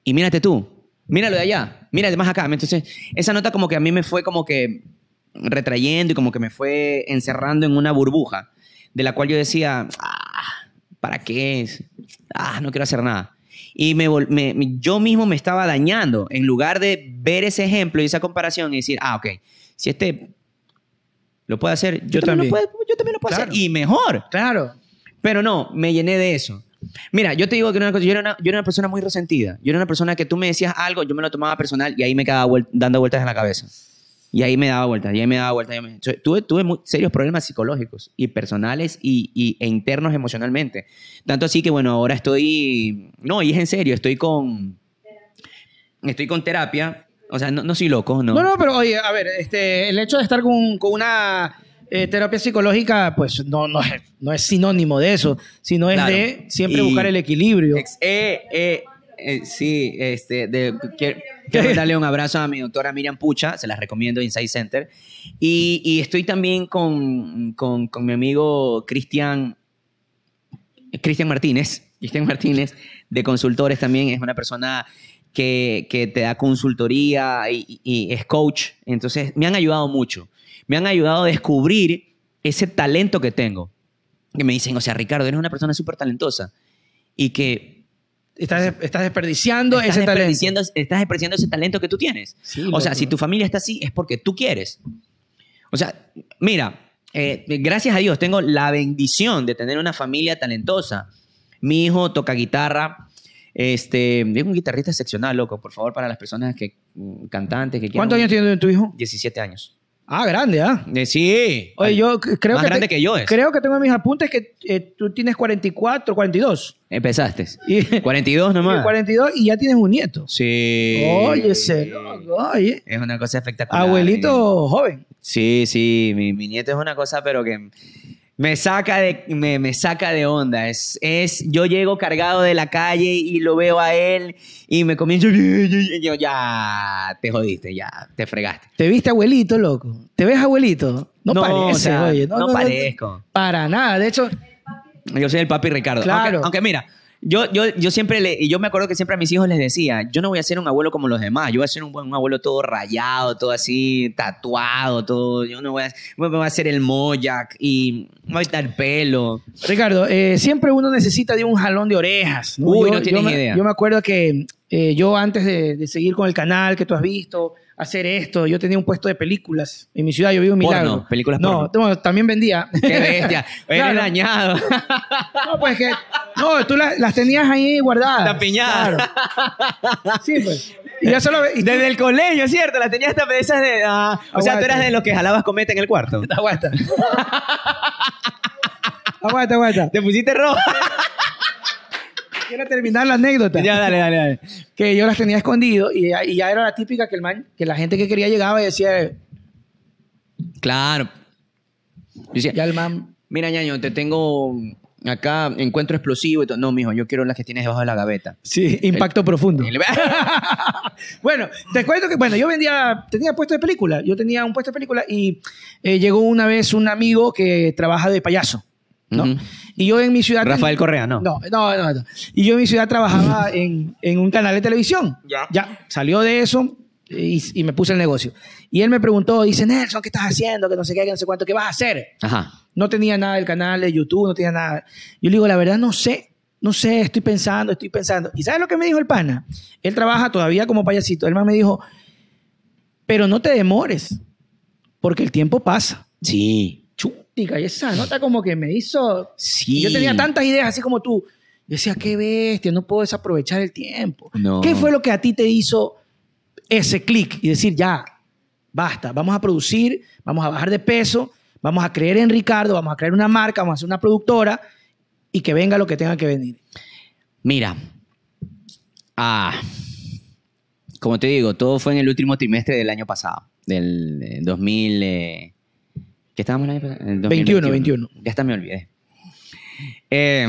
Y mírate tú, míralo de allá, mírate más acá. Entonces, esa nota como que a mí me fue como que retrayendo y como que me fue encerrando en una burbuja de la cual yo decía, ah, ¿para qué es? Ah, no quiero hacer nada. Y me, vol- me- yo mismo me estaba dañando en lugar de ver ese ejemplo y esa comparación y decir, ah, ok, si este lo puede hacer, yo, Yo también, también. Lo puedo, yo también lo puedo Claro. hacer. Y mejor. Claro. Pero no, me llené de eso. Mira, yo te digo que una cosa, yo era una, yo era una persona muy resentida. Yo era una persona que tú me decías algo, yo me lo tomaba personal y ahí me quedaba dando vueltas en la cabeza. Y ahí me daba vueltas, y ahí me daba vueltas. me- Tuve, tuve muy serios problemas psicológicos y personales y, y- e internos emocionalmente. Tanto así que, bueno, ahora estoy... No, y es en serio, estoy con... Estoy con terapia. O sea, no, no soy loco, ¿no? No, no, pero oye, a ver, este, el hecho de estar con, con una eh, terapia psicológica, pues no, no, es, no es sinónimo de eso, sino es Claro. de siempre Y- buscar el equilibrio. Ex- eh, eh, eh, sí, este, de- quiero darle un abrazo a mi doctora Miriam Pucha, se las recomiendo, Insight Center. Y, y estoy también con, con, con mi amigo Cristian, Cristian Martínez, Cristian Martínez, de consultores también, es una persona que, que te da consultoría y, y- y es coach. Entonces, me han ayudado mucho. Me han ayudado a descubrir ese talento que tengo. Que me dicen, o sea, Ricardo, eres una persona súper talentosa. Y que Estás, estás desperdiciando estás ese talento. desperdiciando, estás desperdiciando ese talento que tú tienes. Sí, o sea, loco. si tu familia está así, es porque tú quieres. O sea, mira, eh, gracias a Dios tengo la bendición de tener una familia talentosa. Mi hijo toca guitarra. Este, es un guitarrista excepcional, loco. Por favor, para las personas que mm, cantantes que quieran. ¿Cuántos años tiene tu hijo? 17 años. Ah, grande, ¿ah? Eh, sí. Oye, yo creo Más que... grande te- que yo es. Creo que tengo en mis apuntes que eh, tú tienes 44, 42. Empezaste. Y, 42 nomás. y 42 y ya tienes un nieto. Sí. Oye, ese loco, oye. Es una cosa espectacular. Abuelito joven. Sí, sí, mi, mi nieto es una cosa, pero que me saca de, me, me saca de onda. Es, es, yo llego cargado de la calle y lo veo a él y me comienzo, yo ya te jodiste, ya te fregaste. ¿Te viste abuelito, loco? ¿Te ves abuelito? No, parece, o sea, oye. no, parezco. Para nada. De hecho, Yo soy el papi Ricardo. Claro. Aunque, aunque mira, yo, yo, yo siempre le, y yo me acuerdo que siempre a mis hijos les decía, yo no voy a ser un abuelo como los demás, yo voy a ser un, buen- un abuelo todo rayado, todo así, tatuado, todo, yo no voy a, me voy a hacer el moyak y me voy a el pelo. Ricardo, eh, siempre uno necesita de un jalón de orejas. Uy, no tienes me, idea. Yo me acuerdo que eh, yo antes de, de seguir con el canal que tú has visto, hacer esto, yo tenía un puesto de películas en mi ciudad, yo vivo en Porno, Milagro. películas no, porno. no, también vendía. Qué bestia, eres Claro. dañado. No, pues que. No, tú las, las tenías ahí guardadas. Tapiñadas. Claro. Sí, pues. Y ya solo. y tú- Desde el colegio, ¿cierto? La tenías hasta esas de... ah, o sea, tú eras de los que jalabas cometa en el cuarto. Aguanta. aguanta, aguanta. Te pusiste rojo. Quiero terminar la anécdota. ya, dale, dale, dale. Que yo las tenía escondido y, ya- y ya era la típica que el man, que la gente que quería llegaba y decía, Claro. Decía, ya el man. Mira, ñaño, te tengo acá encuentro explosivo y todo. No, mijo, yo quiero las que tienes debajo de la gaveta. Sí, impacto profundo. El- Bueno, te cuento que, bueno, yo vendía, tenía puesto de película, yo tenía un puesto de película y eh, llegó una vez un amigo que trabaja de payaso, Y yo en mi ciudad... Rafael Correa, ¿no? No, no, no, no. Y yo en mi ciudad trabajaba en, en un canal de televisión. Ya. Ya, salió de eso y, y me puse el negocio. Y él me preguntó, dice, Nelson, ¿qué estás haciendo? Que no sé qué, que no sé cuánto, ¿qué vas a hacer? Ajá. No tenía nada del canal de YouTube, no tenía nada. Yo le digo, la verdad, no sé. No sé, estoy pensando, estoy pensando. ¿Y sabes lo que me dijo el pana? Él trabaja todavía como payasito. El man me dijo, pero no te demores, porque el tiempo pasa. Sí. Chutica, y esa nota como que me hizo... Sí. Yo tenía tantas ideas así como tú. Yo decía, qué bestia, no puedo desaprovechar el tiempo. No. ¿Qué fue lo que a ti te hizo ese clic y decir, ya, basta, vamos a producir, vamos a bajar de peso, vamos a creer en Ricardo, vamos a crear una marca, vamos a hacer una productora y que venga lo que tenga que venir? Mira. Ah. Como te digo, todo fue en el último trimestre del año pasado, del eh, 2000, eh, ¿Qué estábamos el año pasado? En 21, 21. Ya hasta me olvidé. Eh,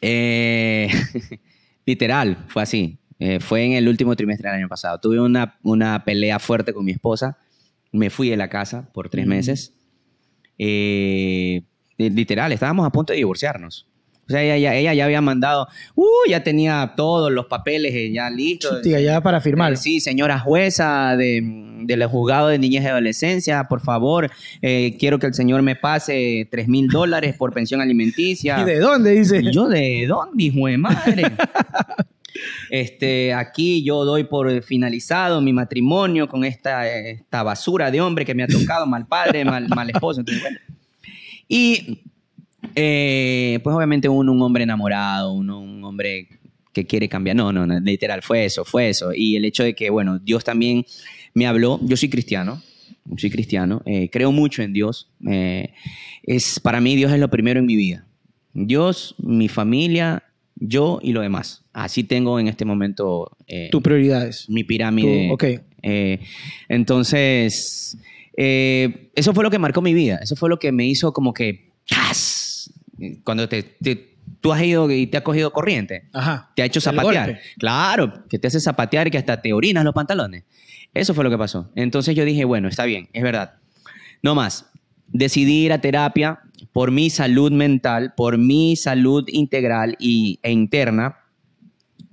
eh, literal, fue así. Eh, fue en el último trimestre del año pasado. Tuve una, una pelea fuerte con mi esposa. Me fui de la casa por tres Mm. meses. Eh, literal, estábamos a punto de divorciarnos. O sea, ella, ya- ella ya había mandado, uh, ya tenía todos los papeles eh, ya listos. Ya para firmar. Eh, Sí, señora jueza de, del juzgado de niñez y adolescencia, por favor, eh, quiero que el señor me pase 3 mil dólares por pensión alimenticia. ¿Y de dónde dice? ¿Y yo de dónde, hijo de madre? Este, aquí yo doy por finalizado mi matrimonio con esta, esta basura de hombre que me ha tocado, mal padre, mal, mal esposo. Entonces, bueno. Y eh, pues obviamente uno, un hombre enamorado, uno, un hombre que quiere cambiar. No, no, no, literal, fue eso, fue eso. Y el hecho de que, bueno, Dios también me habló, yo soy cristiano, soy cristiano, eh, creo mucho en Dios. eh, es, para mí Dios es lo primero en mi vida. Dios, mi familia, yo y lo demás. Así tengo en este momento eh, Tus prioridades. mi pirámide. Tu- ok. Entonces, eso fue lo que marcó mi vida. Eso fue lo que me hizo como que, ¡tas! Cuando te, te- tú has ido y te has cogido corriente, Ajá. te ha hecho zapatear. Claro, que te hace zapatear y que hasta te orinas los pantalones. Eso fue lo que pasó. Entonces yo dije, bueno, está bien, es verdad. No más. Decidí ir a terapia por mi salud mental, por mi salud integral y, e interna.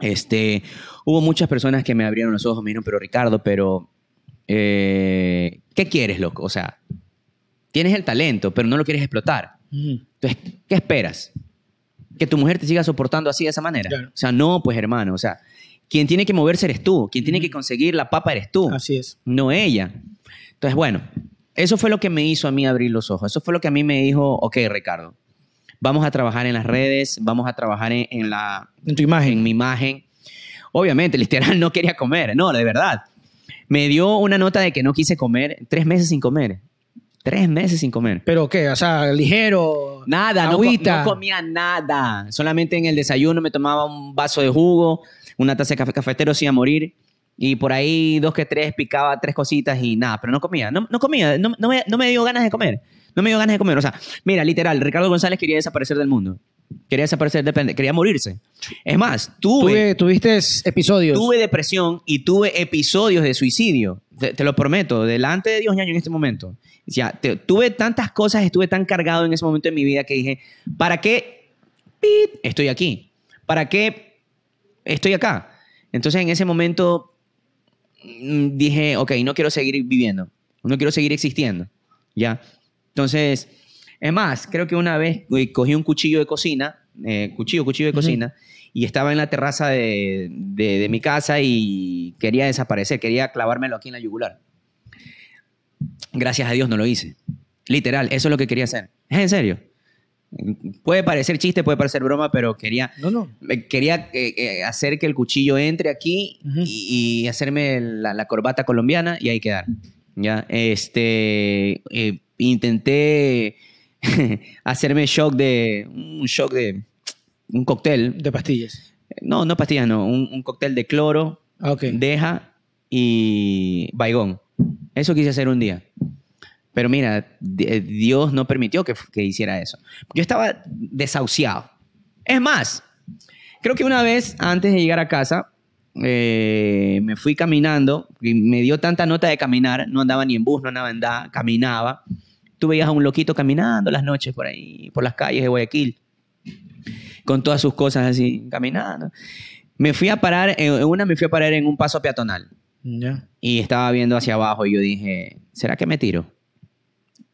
Este, hubo muchas personas que me abrieron los ojos, me dijeron, pero Ricardo, pero eh, ¿qué quieres, loco? O sea, tienes el talento, pero no lo quieres explotar. Entonces, ¿qué esperas? ¿Que tu mujer te siga soportando así de esa manera? Claro. O sea, no, pues hermano, o sea, quien tiene que moverse eres tú, quien tiene que conseguir la papa eres tú, Así es. no ella. Entonces, bueno, eso fue lo que me hizo a mí abrir los ojos, eso fue lo que a mí me dijo, ok, Ricardo, vamos a trabajar en las redes, vamos a trabajar en, en la, En tu imagen. en mi imagen. Obviamente, literal, no quería comer, no, de verdad. Me dio una nota de que no quise comer, tres meses sin comer, tres meses sin comer. ¿Pero qué? O sea, ligero. Nada, no, comía nada. Solamente en el desayuno me tomaba un vaso de jugo, una taza de café cafetero sin a morir. Y por ahí dos que tres picaba tres cositas y nada, pero no comía. No, no comía, no, no me, no me dio ganas de comer. No me dio ganas de comer. O sea, mira, literal, Ricardo González quería desaparecer del mundo. Quería desaparecer, depende, quería morirse. Es más, tuve, Tuve, tuviste episodios. tuve depresión y tuve episodios de suicidio. Te, te lo prometo, delante de Dios, ñaño, en este momento. Sea, te- tuve tantas cosas, estuve tan cargado en ese momento de mi vida que dije, ¿para qué pit, estoy aquí? ¿Para qué estoy acá? Entonces, en ese momento mm, dije, ok, no quiero seguir viviendo, no quiero seguir existiendo, ¿ya? Entonces, es más, creo que una vez güey, cogí un cuchillo de cocina, eh, cuchillo, cuchillo de cocina, y estaba en la terraza de, de- de mi casa y quería desaparecer, quería clavármelo aquí en la yugular. Gracias a Dios no lo hice. Literal, eso es lo que quería hacer. Es en serio. Puede parecer chiste, puede parecer broma, pero quería, No, no. eh, quería eh, eh, hacer que el cuchillo entre aquí y, y hacerme la, la corbata colombiana y ahí quedar. ¿ya? Este, eh, intenté hacerme shock de, un shock de, un cóctel. De pastillas. No, no pastillas, no, un, un cóctel de cloro, Ah, ok. deja y baigón. Eso quise hacer un día. Pero mira, di- Dios no permitió que, hiciera eso. Yo estaba desahuciado. Es más, creo que una vez antes de llegar a casa, eh, me fui caminando y me dio tanta nota de caminar, no andaba ni en bus, no andaba en nada, caminaba. Tú veías a un loquito caminando las noches por ahí, por las calles de Guayaquil, con todas sus cosas así, caminando. Me fui a parar, en una me fui a parar en un paso peatonal Y estaba viendo hacia abajo y yo dije, ¿será que me tiro?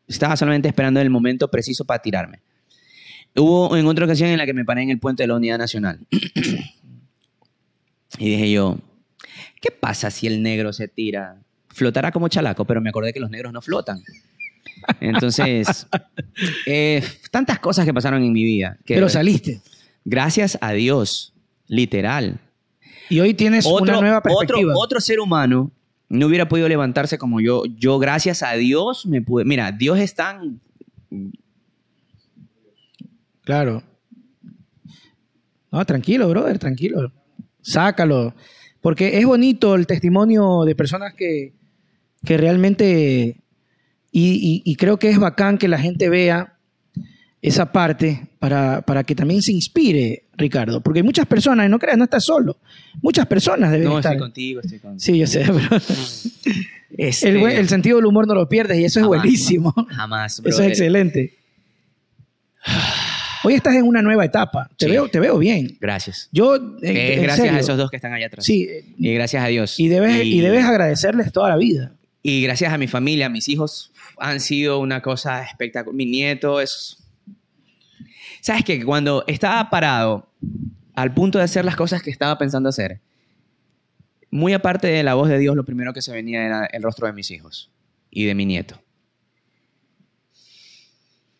Estaba solamente esperando el momento preciso para tirarme. Hubo en otra ocasión en la que me paré en el puente de la Unidad Nacional. y dije yo, ¿qué pasa si el negro se tira? Flotará como chalaco, pero me acordé que los negros no flotan. Entonces, eh, tantas cosas que pasaron en mi vida. Que Pero saliste. gracias a Dios, literal, Y hoy tienes una nueva perspectiva. otro, otro ser humano no hubiera podido levantarse como yo. Yo, gracias a Dios, me pude. Mira, Dios es tan. Claro. No, tranquilo, brother, tranquilo. Sácalo. Porque es bonito el testimonio de personas que, que realmente Y, y- y creo que es bacán que la gente vea esa parte para, para que también se inspire, Ricardo. Porque hay muchas personas, y no creas, no estás solo. Muchas personas deben No, estar. estoy contigo, estoy contigo. Sí, yo sé, pero Este, el, sentido del humor no lo pierdes y eso es Jamás. buenísimo. Jamás, Eso brother. es excelente. Hoy estás en una nueva etapa. Te, Sí. veo, te veo bien. Gracias. Yo, en- es en gracias serio, a esos dos que están allá atrás. Sí, Y gracias a Dios. y debes, y debes agradecerles toda la vida. Y gracias a mi familia, mis hijos han sido una cosa espectacular. Mi nieto es... ¿Sabes qué? Cuando estaba parado al punto de hacer las cosas que estaba pensando hacer, muy aparte de la voz de Dios, lo primero que se venía era el rostro de mis hijos y de mi nieto.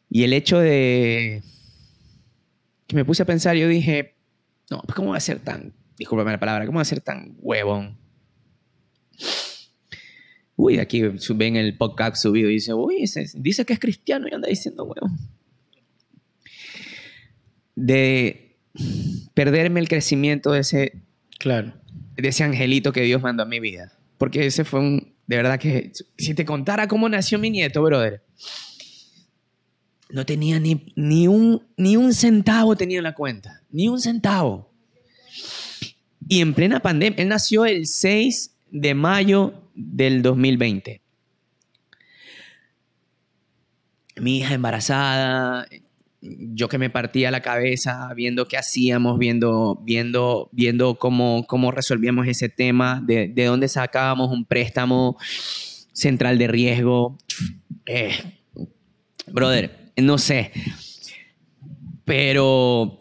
Y el hecho de que me puse a pensar, yo dije, no, pues ¿cómo va a ser tan, discúlpame la palabra, cómo va a ser tan huevón? Uy, aquí ven el podcast subido y dice, uy, dice que es cristiano y anda diciendo, huevón. De perderme el crecimiento de ese, Claro. de ese angelito que Dios mandó a mi vida. Porque ese fue un, de verdad que, si te contara cómo nació mi nieto, brother, no tenía ni, ni, un, ni un centavo tenía en la cuenta, ni un centavo. Y en plena pandemia, él nació el 6 de mayo del 2020. Mi hija embarazada, yo que me partía la cabeza viendo qué hacíamos, viendo, viendo, viendo cómo, cómo resolvíamos ese tema, de, de dónde sacábamos un préstamo central de riesgo. Eh, brother, no sé. Pero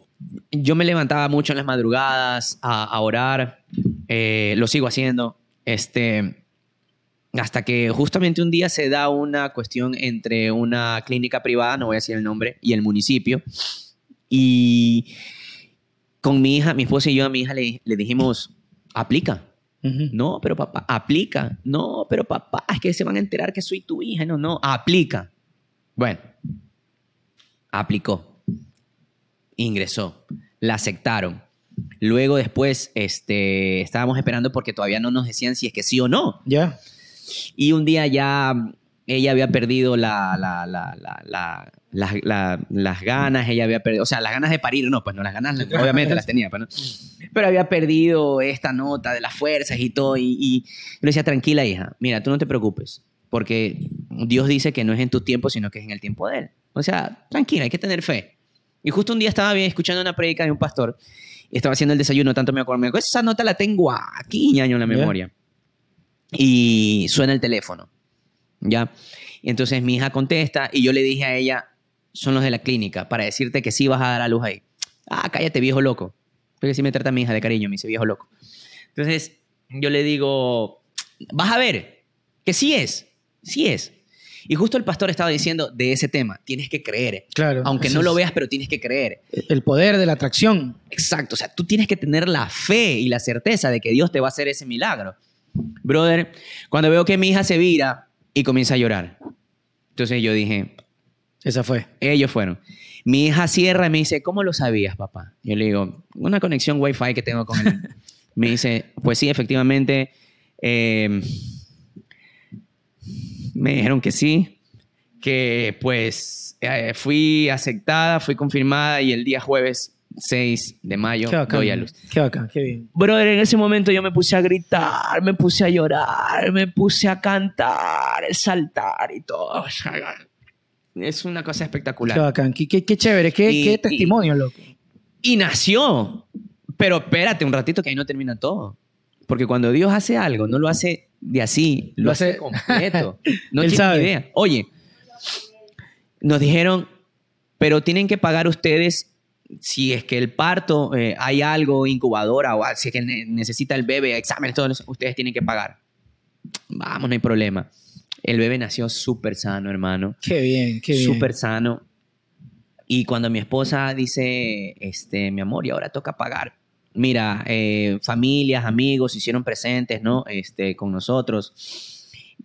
yo me levantaba mucho en las madrugadas a, a orar. eh, lo sigo haciendo. Este, hasta que justamente un día se da una cuestión entre una clínica privada, no voy a decir el nombre, y el municipio. Y con mi hija, mi esposa y yo a mi hija le, le dijimos, aplica. No, pero papá, aplica. No, pero papá, es que se van a enterar que soy tu hija. No, no, aplica. Bueno, aplicó. Ingresó. La aceptaron. Luego después este, estábamos esperando porque todavía no nos decían si es que sí o no. Ya. Y un día ya ella había perdido la, la- la- la- la- las- la- las ganas, ella había perdido, o sea, las ganas de parir, no, pues no, las ganas obviamente las tenía, pues, ¿no? pero había perdido esta nota de las fuerzas y todo. Y, y yo le decía, tranquila hija, mira, tú no te preocupes, porque Dios dice que no es en tu tiempo, sino que es en el tiempo de Él. O sea, tranquila, hay que tener fe. Y justo un día estaba bien escuchando una prédica de un pastor y estaba haciendo el desayuno, tanto me acuerdo, me acuerdo, esa nota la tengo aquí, ñaño, en la memoria. Y suena el teléfono, ¿ya? Entonces mi hija contesta y yo le dije a ella, son los de la clínica, para decirte que sí vas a dar a luz ahí. Ah, cállate, viejo loco. Porque sí me trata mi hija de cariño, me dice viejo loco. Entonces yo le digo, vas a ver, que sí es, sí es. Y justo el pastor estaba diciendo de ese tema, tienes que creer. Claro. Aunque no lo veas, pero tienes que creer. El poder de la atracción. Exacto, o sea, tú tienes que tener la fe y la certeza de que Dios te va a hacer ese milagro. Brother, cuando veo que mi hija se vira y comienza a llorar, entonces yo dije, Esa fue. ellos fueron. Mi hija cierra y me dice, ¿cómo lo sabías, papá? Yo le digo, una conexión Wi-Fi que tengo con él. me dice, pues sí, efectivamente, eh, me dijeron que sí, que pues eh, fui aceptada, fui confirmada y el día jueves 6 de mayo Qué bacán. doy a luz. Qué bacán, qué bien. Brother, en ese momento yo me puse a gritar, me puse a llorar, me puse a cantar, saltar y todo. O sea, Es una cosa espectacular. Qué bacán. Qué, qué- qué chévere. Qué, Y- qué y- testimonio, loco. Y nació. Pero espérate un ratito que ahí no termina todo. Porque cuando Dios hace algo, no lo hace de así, lo, Lo hace, hace- completo. No Él tiene sabe. idea. Oye, nos dijeron, pero tienen que pagar ustedes si es que el parto, eh, hay algo, incubadora, o si es que ne- necesita el bebé, exámenes, todo eso, ustedes tienen que pagar. Vamos, no hay problema. El bebé nació súper sano, hermano Qué bien, qué bien. súper sano. Y cuando mi esposa dice, este, mi amor, y ahora toca pagar. Mira, eh, familias, amigos se hicieron presentes, ¿no? Este, con nosotros.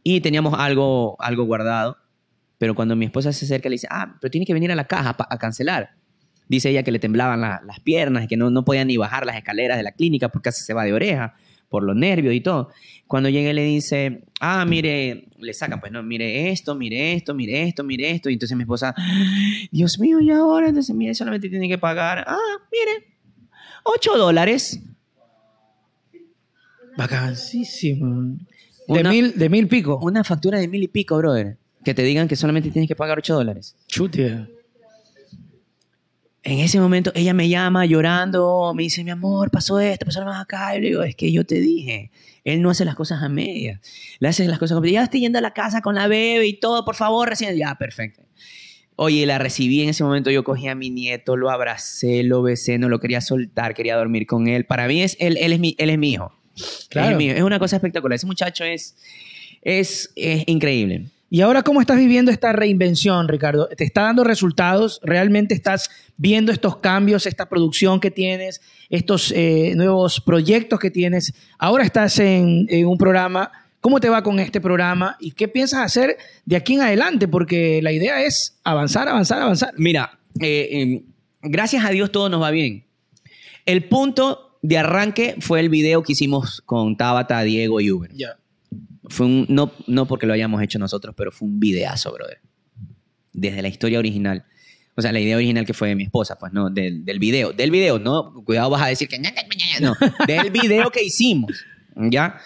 Y teníamos algo, algo guardado. Pero cuando mi esposa se acerca, le dice, ah, pero tiene que venir a la caja a cancelar. Dice ella que le temblaban la- las piernas, que no, no podía ni bajar las escaleras de la clínica porque casi se va de oreja. por los nervios y todo. Cuando llega y le dice, ah, mire, le sacan, pues no, mire esto, mire esto, mire esto, mire esto. Y entonces mi esposa, Dios mío, ¿y ahora? Entonces, mire, solamente tiene que pagar, ah, mire, 8 dólares. Vacancísimo. De Una- mil, de mil pico. Una factura de mil y pico, brother. Que te digan que solamente tienes que pagar 8 dólares. Chute. En ese momento ella me llama llorando, me dice, mi amor, pasó esto, pasó lo más acá. Y le digo, es que yo te dije, él no hace las cosas a medias. Le hace las cosas completas. Ya estoy yendo a la casa con la bebé y todo, por favor, recién. Ya, perfecto. Oye, la recibí en ese momento, yo cogí a mi nieto, lo abracé, lo besé, no lo quería soltar, quería dormir con él. Para mí, es, él, él, es, mi, él es mi hijo. Claro. Es, mi hijo. es una cosa espectacular. Ese muchacho es, es, es increíble. ¿Y ahora cómo estás viviendo esta reinvención, Ricardo? ¿Te está dando resultados? ¿Realmente estás viendo estos cambios, esta producción que tienes, estos eh, nuevos proyectos que tienes? Ahora estás en, en un programa. ¿Cómo te va con este programa? ¿Y qué piensas hacer de aquí en adelante? Porque la idea es avanzar, avanzar, avanzar. Mira, eh, eh, gracias a Dios todo nos va bien. El punto de arranque fue el video que hicimos con Tabata, Diego y Uber. Ya. Fue un, no, no porque lo hayamos hecho nosotros, pero fue un videazo, brother. Desde la historia original. O sea, la idea original que fue de mi esposa, pues no, del, del video. Del video, no, cuidado vas a decir que... No, del video que hicimos, ¿ya?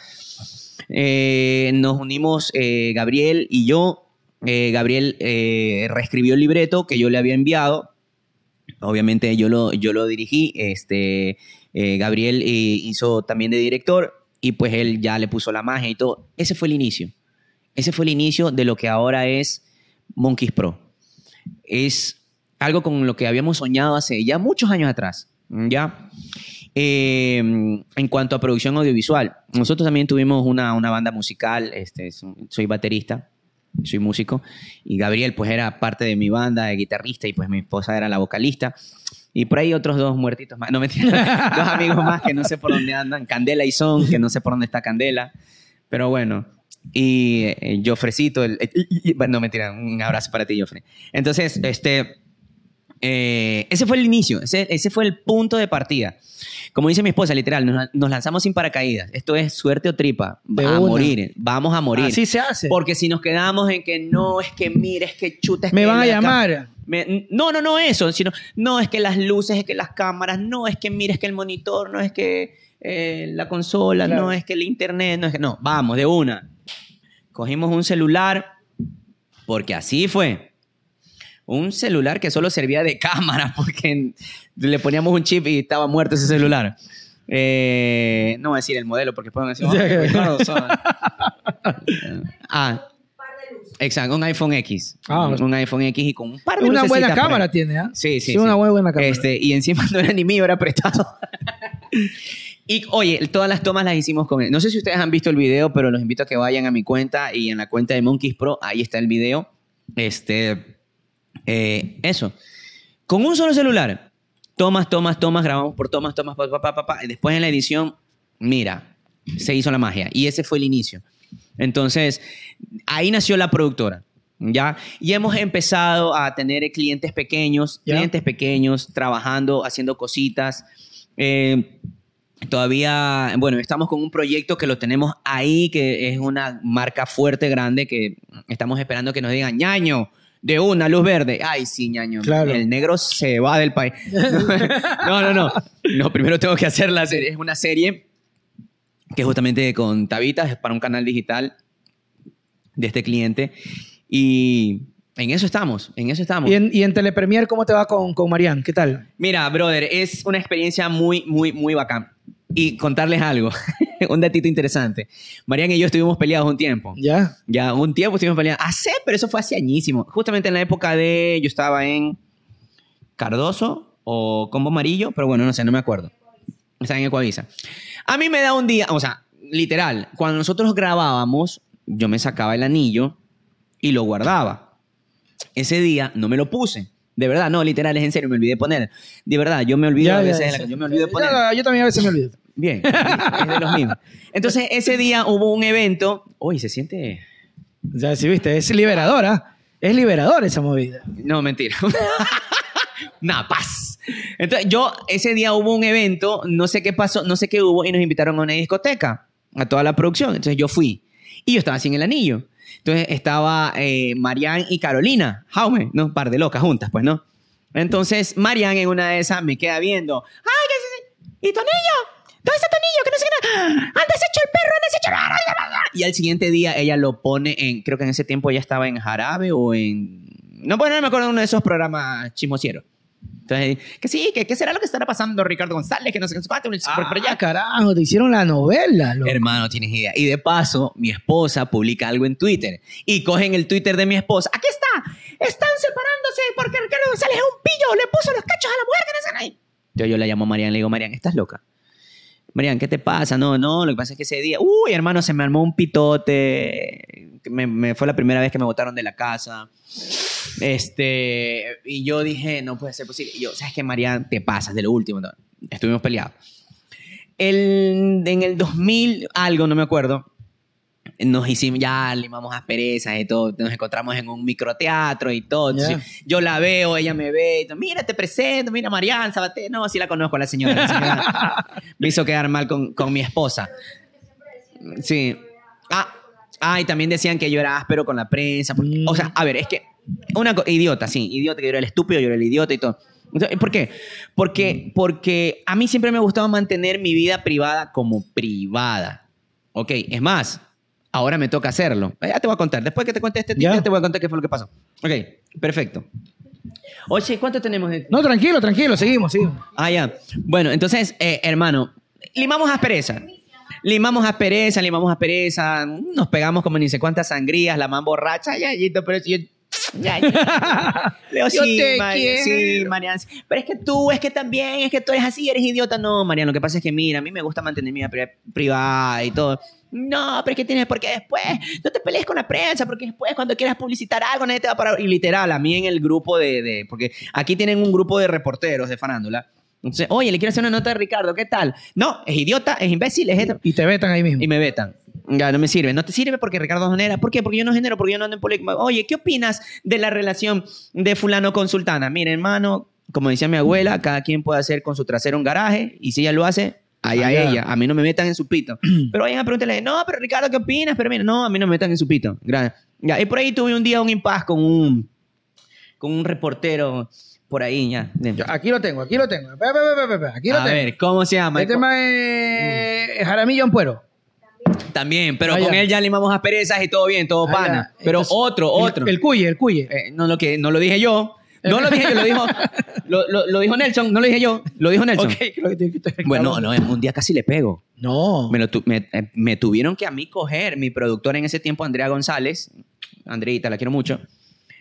Eh, nos unimos eh, Gabriel y yo. Eh, Gabriel reescribió el libreto que yo le había enviado. Obviamente yo lo, yo lo dirigí. Este, Gabriel hizo también de director y pues él ya le puso la magia y todo. Ese fue el inicio. Ese fue el inicio de lo que ahora es Monkeys Pro. Es algo con lo que habíamos soñado hace ya muchos años atrás. ¿ya? Eh, en cuanto a producción audiovisual, nosotros también tuvimos una, una banda musical. Este, soy baterista, soy músico. Y Gabriel, pues, era parte de mi banda de guitarrista y pues mi esposa era la vocalista. Y por ahí otros dos muertitos más. No, mentira. dos amigos más que no sé por dónde andan. Candela y Son, que no sé por dónde está Candela. Pero bueno. Y eh, Jofrecito, el, el- no mentira, un abrazo para ti, Jofre. Entonces, este, eh, ese fue el inicio, ese, ese fue el punto de partida. Como dice mi esposa, literal, nos, nos lanzamos sin paracaídas. Esto es suerte o tripa. De a una. morir, vamos a morir. Así se hace. Porque si nos quedamos en que no, es que mira, es que chuta, es Me que van a la llamar. Me- no, no, no eso, sino, no es que las luces, es que las cámaras, no es que mira, es que el monitor, no es que eh, la consola, Claro. no es que el internet, no es que, no, vamos, de una. Cogimos un celular, porque así fue. Un celular que solo servía de cámara, porque le poníamos un chip y estaba muerto ese celular. Eh, no voy a decir el modelo, porque pueden decir, "Ay, Ricardo, son-". Ah, exacto, un iPhone X. Ah, un iPhone X y con un par de Una buena cámara tiene, ¿ah? Sí, sí, Sí, una buena cámara. Este, y encima no era ni mío, era prestado. y oye, todas las tomas las hicimos con él. No sé si ustedes han visto el video, pero los invito a que vayan a mi cuenta y en la cuenta de Monkeys Pro, ahí está el video. Este, eh, eso. Con un solo celular. Tomas, tomas, tomas, grabamos por tomas, tomas, pa, pa, pa, pa, pa. Y después en la edición, mira, se hizo la magia. Y ese fue el inicio. Entonces, ahí nació la productora. ¿Ya? Y hemos empezado a tener clientes pequeños, Ya. clientes pequeños, trabajando, haciendo cositas. Eh, todavía, bueno, estamos con un proyecto que lo tenemos ahí, que es una marca fuerte, grande, que estamos esperando que nos digan, ñaño, de una luz verde. Ay, sí, ñaño. Claro. El negro se va del país. No, no, no. No, primero tengo que hacer la serie. Es una serie que justamente con Tabita, es para un canal digital de este cliente. Y en eso estamos, en eso estamos. ¿Y en, y en Telepremier cómo te va con, con Marian? ¿Qué tal? Mira, brother, es una experiencia muy, muy, muy bacán. Y contarles algo, un datito interesante. Marian y yo estuvimos peleados un tiempo. ¿Ya? Ya, un tiempo estuvimos peleando. Hace, pero eso fue hace añísimo. Justamente en la época de. Yo estaba en Cardoso o Combo Amarillo, pero bueno, no sé, no me acuerdo. Estaba en Ecuavisa. A mí me da un día, o sea, literal, cuando nosotros grabábamos, yo me sacaba el anillo y lo guardaba. Ese día no me lo puse. De verdad, no, literal, es en serio, me olvidé poner. De verdad, yo me olvido Ya, a ya, veces de la- ya. Yo me olvido de poner. Ya, yo también a veces me olvido. Bien, es de los mismos. Entonces, ese día hubo un evento. Uy, se siente. Ya, sí, viste, es liberadora. Es liberador esa movida. No, mentira. Una paz. Entonces, yo, ese día hubo un evento, no sé qué pasó, no sé qué hubo, y nos invitaron a una discoteca, a toda la producción. Entonces, yo fui. Y yo estaba sin el anillo. Entonces, estaba eh, Marianne y Carolina, Jaume, ¿no? Par de locas juntas, pues, ¿no? Entonces, Marianne en una de esas me queda viendo. ¡Ay, qué ¿Y tu anillo? ¿Dónde está tu anillo? Que no sé qué. ¡Andas hecho el perro! ¡Andas hecho el Y al siguiente día ella lo pone en. Creo que en ese tiempo ella estaba en Jarabe o en. No, bueno, no me acuerdo de uno de esos programas chismosieros. Entonces, que sí, que qué será lo que estará pasando Ricardo González, que no sé qué, Ah, pero ya. carajo, te hicieron la novela. loco. Hermano, tienes idea. Y de paso, mi esposa publica algo en Twitter y cogen el Twitter de mi esposa. Aquí está. Están separándose porque Ricardo González es un pillo. Le puso los cachos a la mujer que no ahí. Yo, yo le llamo a Marian le digo, Marian, ¿estás loca? Marian, ¿qué te pasa? No, no, lo que pasa es que ese día, uy, hermano, se me armó un pitote. Me, me- fue la primera vez que me botaron de la casa. Este, y yo dije, no puede ser posible. Y yo, ¿sabes qué, Marian? Te pasas de lo último. Estuvimos peleados. El, en el 2000, algo, no me acuerdo, nos hicimos, ya limamos asperezas y todo, nos encontramos en un microteatro y todo. Yo la veo, ella me ve, y todo, mira, te presento, mira, Marian Sabaté, no, sí la conozco a la señora. la señora me hizo quedar mal con, con mi esposa. Sí. Ah, ah, y también decían que yo era áspero con la prensa. porque- Mm. O sea, a ver, es que una idiota, sí, idiota, que yo era el estúpido, yo era el idiota y todo. ¿Por qué? Porque, porque a mí siempre me ha gustado mantener mi vida privada como privada. Ok, es más, ahora me toca hacerlo. Ya te voy a contar. Después que te cuente este ya te voy a contar qué fue lo que pasó. Ok, perfecto. Oye, ¿cuánto tenemos de No, tranquilo, tranquilo, seguimos, seguimos. Ah, ya. Bueno, entonces, eh, hermano, limamos aspereza. Limamos aspereza, limamos aspereza, nos pegamos como ni sé cuántas sangrías, la man borracha, ya, ya, pero yo... Ya, ya. Leo, Yo sí, te Mar- quiero. sí, Marian. Pero es que tú, es que también, es que tú eres así, eres idiota. No, Marian, lo que pasa es que, mira, a mí me gusta mantener mi vida pri- privada y todo. No, pero es que tienes, porque después no te pelees con la prensa, porque después cuando quieras publicitar algo nadie te va a parar. Y literal, a mí en el grupo de, de- porque aquí tienen un grupo de reporteros de farándula. Entonces, oye, le quiero hacer una nota de Ricardo, ¿qué tal? No, es idiota, es imbécil, es esto. Y te vetan ahí mismo. Y me vetan. Ya, no me sirve. No te sirve porque Ricardo no genera. ¿Por qué? Porque yo no genero, porque yo no ando en política. Oye, ¿qué opinas de la relación de fulano con sultana? Mira, hermano, como decía mi abuela, cada quien puede hacer con su trasero un garaje y si ella lo hace, allá Allá. ella. A mí no me metan en su pito. pero vayan a preguntarle, no, pero Ricardo, ¿qué opinas? Pero mira, no, a mí no me metan en su pito. Gracias. Ya, y por ahí tuve un día un impas con un, con un reportero por ahí, ya. Yo- aquí lo tengo, aquí lo tengo. Aquí lo a tengo. ver, ¿cómo se llama? Este tema es Jaramillo Ampuero. También, pero Ah, con ya. él ya limamos asperezas y todo bien, todo Ah, pana. ya. Pero Entonces, otro, el- otro. El, cuye, el cuye. Eh, no, lo que, no lo dije yo. No lo dije yo, lo dijo, lo, lo- lo dijo Nelson. No lo dije yo, lo dijo Nelson. Ok, creo que que estar Bueno, claro. no, un día casi le pego. No. Me, lo tu- me- eh, me tuvieron que a mí coger, mi productora en ese tiempo, Andrea González, Andreita, la quiero mucho,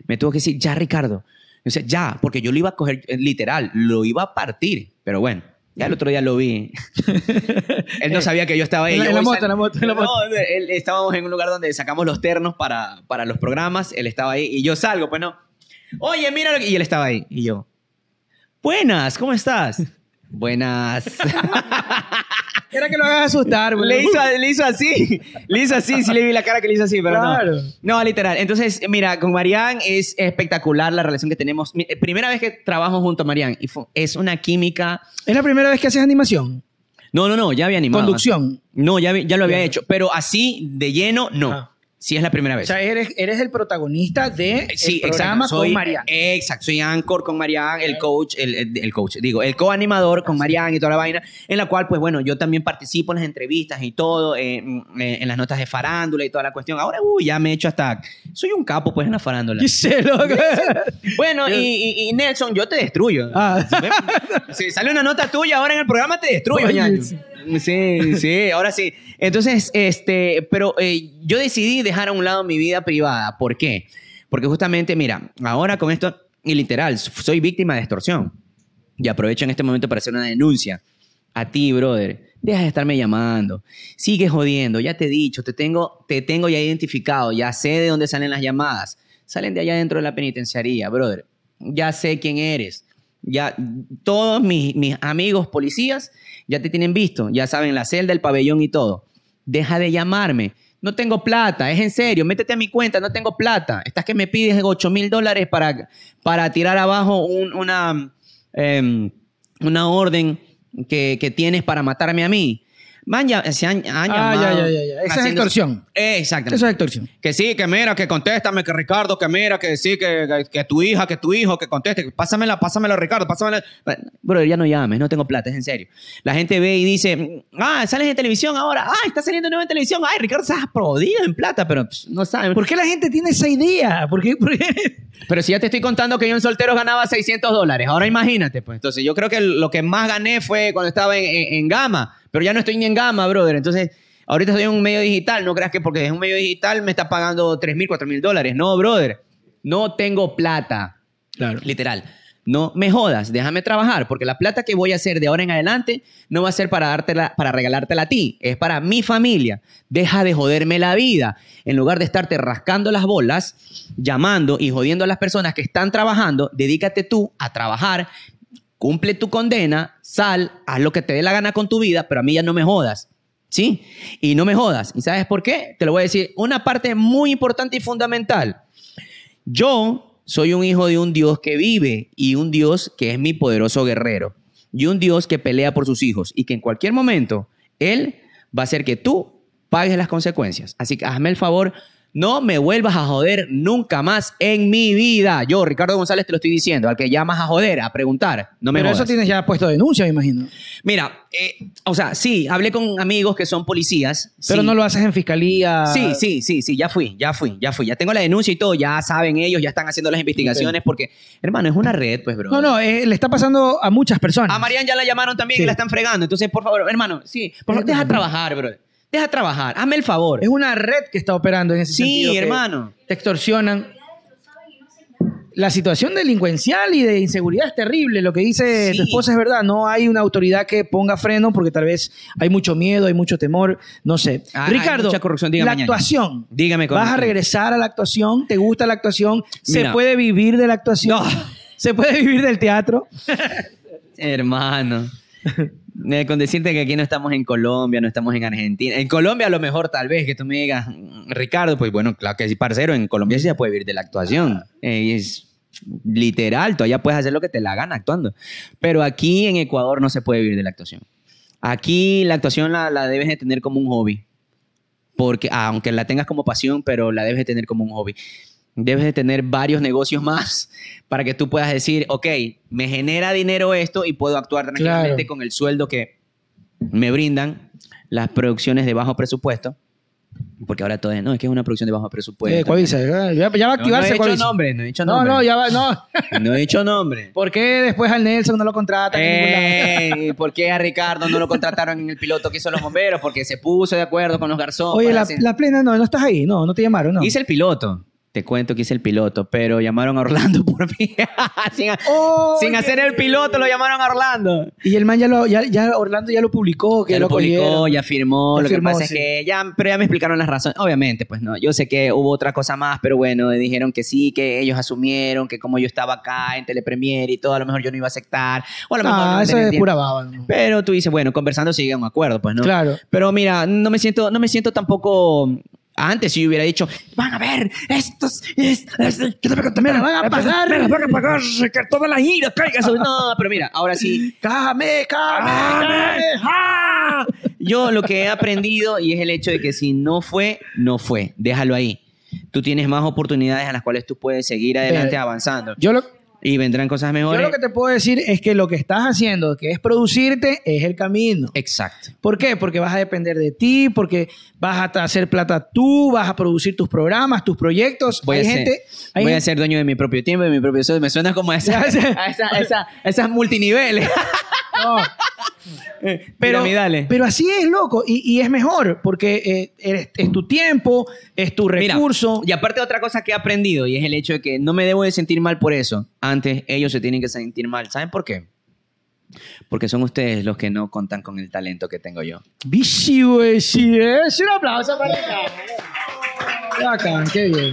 me tuvo que decir, ya Ricardo. Yo decía, ya, porque yo lo iba a coger, eh, literal, lo iba a partir. Pero bueno, ya el otro día lo vi. él no sabía que yo estaba ahí. En la- Yo en la voy moto, sal- en la moto, en la moto. No, él- estábamos en un lugar donde sacamos los ternos para, para los programas. Él estaba ahí y yo salgo, pues no. Oye, mira lo que... Y él estaba ahí. Y yo, buenas, ¿cómo estás? Buenas. Era que lo hagas asustar, güey. Le hizo, le hizo así. Le hizo así. Sí le vi la cara que le hizo así, pero Claro. no. No, literal. Entonces, mira, con Marianne es espectacular la relación que tenemos. Mi- Primera vez que trabajo junto a. Y fue- es una química... Es la primera vez que haces animación. No, no, no. Ya había animado. Conducción. No, ya, vi- ya lo había hecho. Pero así, de lleno, no. Ah. Sí es la primera O vez. sea, eres, eres el protagonista de Sí, el programa exacto. Soy, con Mariana. Exacto, soy anchor con Marianne, el coach, el, el- el coach, digo, el co-animador con Marianne y toda la vaina, en la cual, pues bueno, yo también participo en las entrevistas y todo, eh, mm, eh, en las notas de farándula y toda la cuestión. Ahora, uy, ya me he hecho hasta, soy un capo, pues, en la farándula. Loco. Bueno, y, y- y Nelson, yo te destruyo. Ah. Si sale una nota tuya ahora en el programa, te destruyo, Oye. Sí. Sí, ahora sí. Entonces, este, pero eh, yo decidí dejar a un lado mi vida privada. ¿Por qué? Porque justamente, mira, ahora con esto, y literal, soy víctima de extorsión. Y aprovecho en este momento para hacer una denuncia. A ti, brother, deja de estarme llamando. Sigue jodiendo, ya te he dicho, te tengo, te tengo ya identificado, ya sé de dónde salen las llamadas. Salen de allá dentro de la penitenciaría, brother. Ya sé quién eres. Ya todos mis, mis amigos policías ya te tienen visto, ya saben la celda, el pabellón y todo. Deja de llamarme. No tengo plata, es en serio, métete a mi cuenta, no tengo plata. Estás que me pides 8 mil dólares para, para tirar abajo un- una, em, una orden que, que tienes para matarme a mí. Man, ya, se han, han Ah, llamado ya, ya, ya. Esa es extorsión. Eh, Exactamente. Eso es extorsión. Que sí, que mira, que contéstame, que Ricardo, que mira, que sí, que, que, que tu hija, que tu hijo, que conteste, que pásamela, pásamela, Ricardo, pásamela. Bro, ya no llames, no tengo plata, es en serio. La gente ve y dice, ah, sales en televisión ahora, ah, está saliendo nuevo en televisión, ay, Ricardo, estás prodido en plata, pero pss, no saben. ¿Por qué la gente tiene esa idea? ¿Por qué? por qué? Pero si ya te estoy contando que yo en solteros ganaba 600 dólares, ahora imagínate, pues. Entonces yo creo que lo que más gané fue cuando estaba en, en- en gama, pero ya no estoy ni en gama, brother. Entonces, ahorita estoy en un medio digital, no creas que porque es un medio digital me está pagando 3 mil, 4 mil dólares. No, brother. No tengo plata. Claro. Literal. No me jodas, déjame trabajar, porque la plata que voy a hacer de ahora en adelante no va a ser para dártela, para regalártela a ti, es para mi familia. Deja de joderme la vida. En lugar de estarte rascando las bolas, llamando y jodiendo a las personas que están trabajando, dedícate tú a trabajar, cumple tu condena, sal, haz lo que te dé la gana con tu vida, pero a mí ya no me jodas. ¿Sí? Y no me jodas. ¿Y sabes por qué? Te lo voy a decir. Una parte muy importante y fundamental. Yo soy un hijo de un Dios que vive y un Dios que es mi poderoso guerrero. Y un Dios que pelea por sus hijos y que en cualquier momento Él va a hacer que tú pagues las consecuencias. Así que hazme el favor, no me vuelvas a joder nunca más en mi vida. Yo, Ricardo González, te lo estoy diciendo. Al que llamas a joder, a preguntar, no me Pero jodas. eso tienes ya puesto denuncia, me imagino. Mira, eh, o sea, sí, hablé con amigos que son policías. Pero sí. no lo haces en fiscalía. Sí, sí, sí, sí, ya fui, ya fui, ya fui. Ya tengo la denuncia y todo, ya saben ellos, ya están haciendo las investigaciones porque, hermano, es una red, pues, bro. No, no, eh, le está pasando a muchas personas. A Marian ya la llamaron también Sí. y la están fregando. Entonces, por favor, hermano, sí, por favor, deja trabajar, bro. Deja trabajar, hazme el favor. Es una red que está operando en ese Sí, sentido. que hermano. Te extorsionan. La situación delincuencial y de inseguridad es terrible. Lo que dice Sí. tu esposa es verdad. No hay una autoridad que ponga freno porque tal vez hay mucho miedo, hay mucho temor. No sé. Ah, Ricardo, mucha corrupción. Dígame, la actuación. Dígame, ¿Vas a regresar a la actuación? ¿Te gusta la actuación? ¿Se Mira. puede vivir de la actuación? No. ¿Se puede vivir del teatro? Hermano. Eh, Con decirte que aquí no estamos en Colombia, no estamos en Argentina. En Colombia a lo mejor tal vez que tú me digas, "Mm, Ricardo, pues bueno, claro que sí, parcero, en Colombia sí se puede vivir de la actuación. Eh, y es literal, tú allá puedes hacer lo que te la gana actuando. Pero aquí en Ecuador no se puede vivir de la actuación. Aquí la actuación la, la debes de tener como un hobby. Porque, ah, aunque la tengas como pasión, pero la debes de tener como un hobby. Debes de tener varios negocios más para que tú puedas decir, ok, me genera dinero esto y puedo actuar tranquilamente Claro. con el sueldo que me brindan las producciones de bajo presupuesto. Porque ahora todo es, no, es que es una producción de bajo presupuesto. Eh, Coavisa, ya, ya va a no, no he activarse dicho nombre, no he dicho No, nombre. no, ya va, no. No he dicho nombre. ¿Por qué después al Nelson no lo contratan? Eh, ¿Por qué a Ricardo no lo contrataron en el piloto que hizo los bomberos? Porque se puso de acuerdo con los garzones. Oye, la, hacer- la plena, no, no estás ahí, no, no te llamaron, no. Hice el piloto. Te cuento que hice el piloto, pero llamaron a Orlando por mí. sin, Oye. sin hacer el piloto, lo llamaron a Orlando. Y el man ya lo, ya, ya Orlando ya lo publicó, que Ya lo publicó, ya firmó. Ya lo firmó, que pasa sí. es que ya, pero ya me explicaron las razones. Obviamente, pues no. Yo sé que hubo otra cosa más, pero bueno, dijeron que sí, que ellos asumieron que como yo estaba acá en Telepremier y todo, a lo mejor yo no iba a aceptar. O a lo mejor Ah, no eso es pura baba. ¿no? Pero tú dices, bueno, conversando sigue un acuerdo, pues, ¿no? Claro. Pero mira, no me siento, no me siento tampoco. Antes si yo hubiera dicho, van a ver, estos, estos, Mira, van a pagar. Mira, van a pagar que toda la ira caiga sobre-". No, pero mira, ahora sí. ¡Cájame, cájame, cájame! ¡Ah! Yo lo que he aprendido y es el hecho de que si no fue, no fue. Déjalo ahí. Tú tienes más oportunidades a las cuales tú puedes seguir adelante avanzando. Yo lo, Y vendrán cosas yo mejores. lo que te puedo decir es que lo que estás haciendo, que es producirte, es el camino. Exacto. ¿Por qué? Porque vas a depender de ti, porque vas a hacer plata tú, vas a producir tus programas, tus proyectos. Voy, hay a, ser, hay voy a ser dueño de mi propio tiempo, de mi propio sueldo. Me suena como a, esa, a, esa, a esa- a esas multiniveles. no. pero, Piramidales. pero así es, loco, y, y es mejor, porque eh, eres- es tu tiempo, es tu Mira, recurso. y aparte otra cosa que he aprendido y es el hecho de que no me debo de sentir mal por eso. Antes ellos se tienen que sentir mal. ¿Saben por qué? Porque son ustedes los que no contan con el talento que tengo yo. Güey, sí, es un aplauso para acá. Qué bien.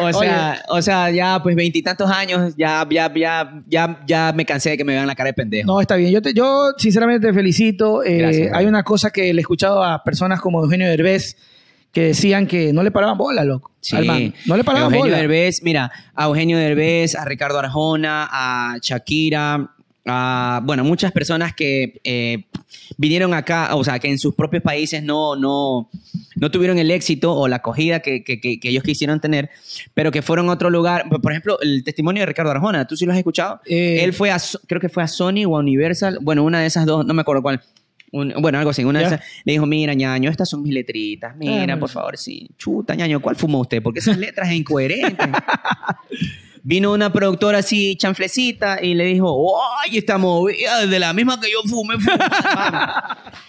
O sea, o sea, ya pues veintitantos años, ya, ya, ya, ya, ya me cansé de que me vean la cara de pendejo. No, está bien. Yo, te- yo sinceramente te felicito. Eh, Gracias. hay una cosa que le he escuchado a personas como Eugenio Derbez que decían que no le paraban bola, loco. Sí. Al man. No le paraban Eugenio bola. Derbez, mira, a Eugenio Derbez, a Ricardo Arjona, a Shakira, a, bueno, muchas personas que eh, vinieron acá, o sea, que en sus propios países no, no, no tuvieron el éxito o la acogida que, que- que- que ellos quisieron tener, pero que fueron a otro lugar. Por ejemplo, el testimonio de Ricardo Arjona, ¿tú sí lo has escuchado? Eh, Él fue a, creo que fue a Sony o a Universal, bueno, una de esas dos, no me acuerdo cuál. Un- bueno, algo así, una de esas. Le dijo, mira, ñaño, estas son mis letritas. Mira, Ah, por favor, sí. Chuta, ñaño, ¿cuál fumó usted? Porque esas letras es incoherentes. Vino una productora así, chanflecita, y le dijo, ¡ay, esta movida de la misma que yo fumé! fumé".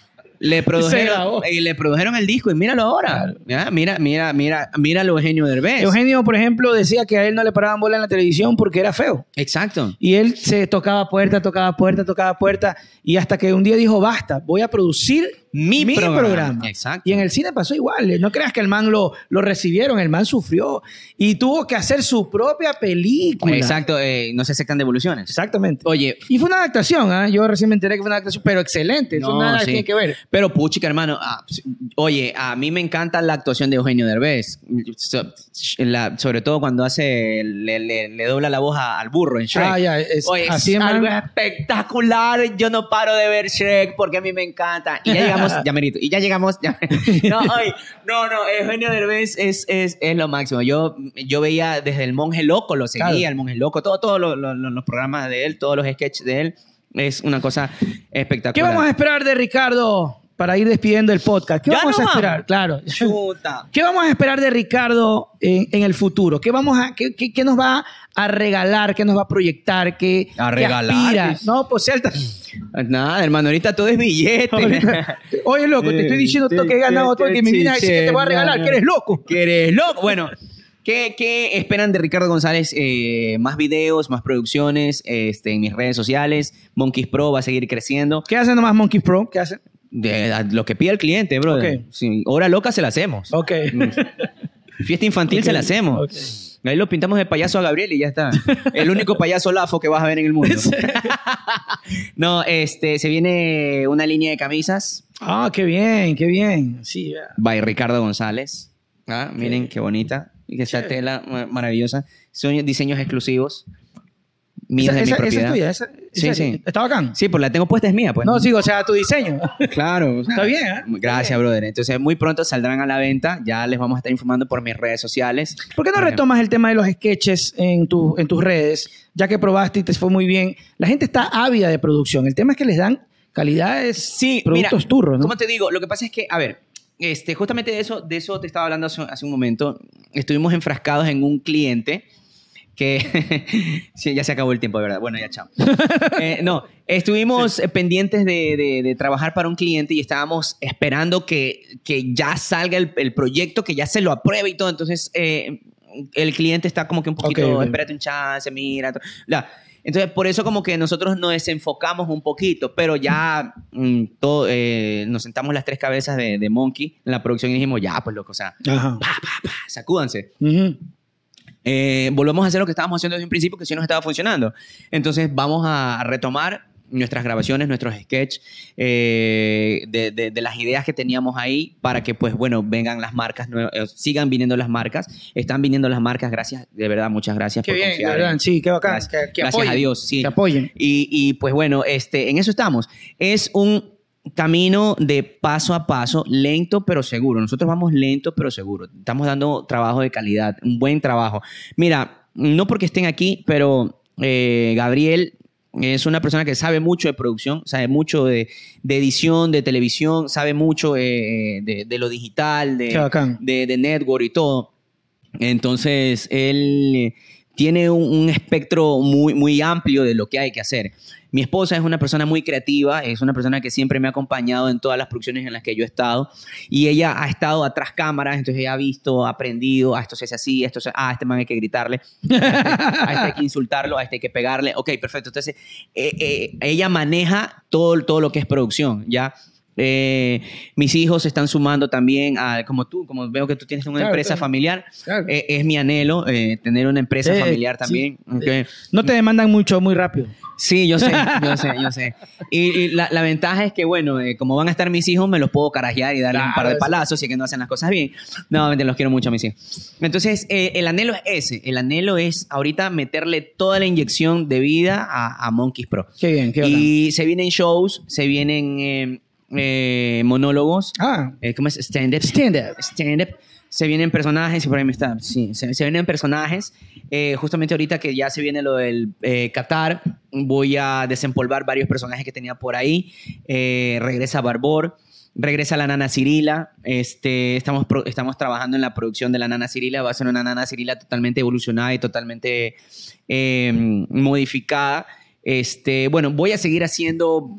le, produjeron, y le produjeron el disco y míralo ahora. Ya, Mira, mira, mira, míralo Eugenio Derbez. Eugenio, por ejemplo, decía que a él no le paraban bola en la televisión porque era feo. Exacto. Y él se tocaba puerta, tocaba puerta, tocaba puerta. Y hasta que un día dijo, basta, voy a producir Mi mi, programa. programa. Exacto. Y en el cine pasó igual. No creas que el man lo, lo recibieron, el man sufrió. Y tuvo que hacer su propia película. Exacto, eh, no se aceptan devoluciones. Exactamente. Oye, Y fue una adaptación, ¿ah? Yo recién me enteré que fue una adaptación, pero excelente. Eso No, nada sí. tiene que ver. Pero puchica, hermano. ah, oye, a mí me encanta la actuación de Eugenio Derbez. So- la- sobre todo cuando hace, le, le- le dobla la voz a- al burro en Shrek. Ah, ya, es- Oye, así es man. algo espectacular. Yo no paro de ver Shrek porque a mí me encanta. Y ya llegamos, ya merito. Y ya llegamos. ya- no, oye, no, no. Eugenio Derbez es, es, es lo máximo. Yo, yo veía desde El Monje Loco, lo seguía, Claro. El Monje Loco, todos todo lo- lo- lo- los programas de él, todos los sketches de él. Es una cosa espectacular. ¿Qué vamos a esperar de Ricardo para ir despidiendo el podcast? ¿Qué Ya vamos a vamos. esperar? Claro. Chuta. ¿Qué vamos a esperar de Ricardo en, en el futuro? ¿Qué, vamos a, qué, qué- qué nos va a regalar? ¿Qué nos va a proyectar? ¿Qué, A regalar, aspira? pues. No, pues alta. Nada, hermano, ahorita todo es billete. Ahorita- Oye, loco, te estoy diciendo todo que he ganado todo y que me vienes a decir que te voy a regalar, que eres loco. que eres loco. Bueno, ¿qué, qué esperan de Ricardo González? Eh, más videos, más producciones este, en mis redes sociales. Monkeys Pro va a seguir creciendo. ¿Qué hacen nomás Monkeys Pro? ¿Qué hacen? De, lo que pide el cliente, bro. Ok. Sí, hora loca se la hacemos. Ok. Fiesta infantil se la hacemos. Ahí lo pintamos de payaso a Gabriel y ya está. El único payaso lafo que vas a ver en el mundo. no, este, se viene una línea de camisas Ah, qué bien, qué bien. Sí, ya. by Ricardo González. Ah, miren qué bonita. Y que esa tela ma- maravillosa. Son diseños exclusivos. Míos esa, de mi esa- esa propiedad. es tuya, esa, Sí, esa- sí. Está bacán. Sí, pues la tengo puesta es mía, pues. No, sigo, o sea, tu diseño. Claro. o sea, Está bien, ¿eh? Gracias, brother. Entonces, muy pronto saldrán a la venta. Ya les vamos a estar informando por mis redes sociales. ¿Por qué no Por retomas el tema de los sketches en, tu, en tus redes? Ya que probaste y te fue muy bien. La gente está ávida de producción. El tema es que les dan calidades, Sí, productos mira, turros, ¿no? ¿Cómo te digo? Lo que pasa es que, a ver, este, justamente de eso, de eso te estaba hablando hace, hace un momento. Estuvimos enfrascados en un cliente que... sí, ya se acabó el tiempo, de verdad. Bueno, ya chao. Eh, no, estuvimos eh, pendientes de, de- de trabajar para un cliente y estábamos esperando que, que ya salga el, el proyecto, que ya se lo apruebe y todo. Entonces, eh, el cliente está como que un poquito, Ok, ok. espérate un chance, mira. bla. Entonces, por eso como que nosotros nos desenfocamos un poquito, pero ya mm, todo, eh, nos sentamos las tres cabezas de, de Monkey en la producción y dijimos, ya, pues loco, o sea, pa, pa, pa, sacúdanse. Ujú. Eh, volvemos a hacer lo que estábamos haciendo desde un principio, que sí nos estaba funcionando. Entonces, vamos a retomar nuestras grabaciones, nuestros sketches, eh, de, de- de las ideas que teníamos ahí para que, pues, bueno, vengan las marcas, eh, sigan viniendo las marcas. Están viniendo las marcas, gracias, de verdad, muchas gracias Qué por bien, de verdad. Sí, qué bacán. Gracias, que, que gracias apoyen, a Dios, sí. Que apoyen. Y, y, pues bueno, este, en eso estamos. Es un camino de paso a paso, lento pero seguro. Nosotros vamos lento pero seguro. Estamos dando trabajo de calidad, un buen trabajo. Mira, no porque estén aquí, pero eh, Gabriel es una persona que sabe mucho de producción, sabe mucho de, de edición, de televisión, sabe mucho eh, de, de lo digital, de, de, network y todo. Entonces, él tiene un, espectro muy, muy amplio de lo que hay que hacer. Mi esposa es una persona muy creativa, es una persona que siempre me ha acompañado en todas las producciones en las que yo he estado y ella ha estado atrás cámaras, entonces ella ha visto, aprendido, a esto se hace así, esto se, ah, este man hay que gritarle, este, a este hay que insultarlo, a este hay que pegarle, ok, perfecto. Entonces, eh, eh, ella maneja todo, todo lo que es producción, ¿ya? Eh, mis hijos se están sumando también a, como tú, como veo que tú tienes una Claro, empresa claro. familiar, Claro. eh, es mi anhelo eh, tener una empresa Eh, familiar sí. también. ok. No te demandan mucho, muy rápido. Sí, yo sé, yo sé, yo sé. Y, y la, la ventaja es que, bueno, eh, como van a estar mis hijos, me los puedo carajear y darle un par de Claro, palazos si es que no hacen las cosas bien. No, los quiero mucho a mis hijos. Entonces, eh, el anhelo es ese. El anhelo es ahorita meterle toda la inyección de vida a, a Monkeys Pro. Qué bien, qué bacán. Y se vienen shows, se vienen eh, monólogos. Ah, eh, ¿Cómo es? Stand-up. stand-up. Stand-up. Se vienen personajes, y por ahí me está. Sí, se, se vienen personajes. Eh, justamente ahorita que ya se viene lo del Qatar, voy a desempolvar varios personajes que tenía por ahí. Regresa Barbor, regresa la Nana Cirila. Este, estamos, pro- estamos trabajando en la producción de la Nana Cirila. Va a ser una Nana Cirila totalmente evolucionada y totalmente modificada. Este, bueno, voy a seguir haciendo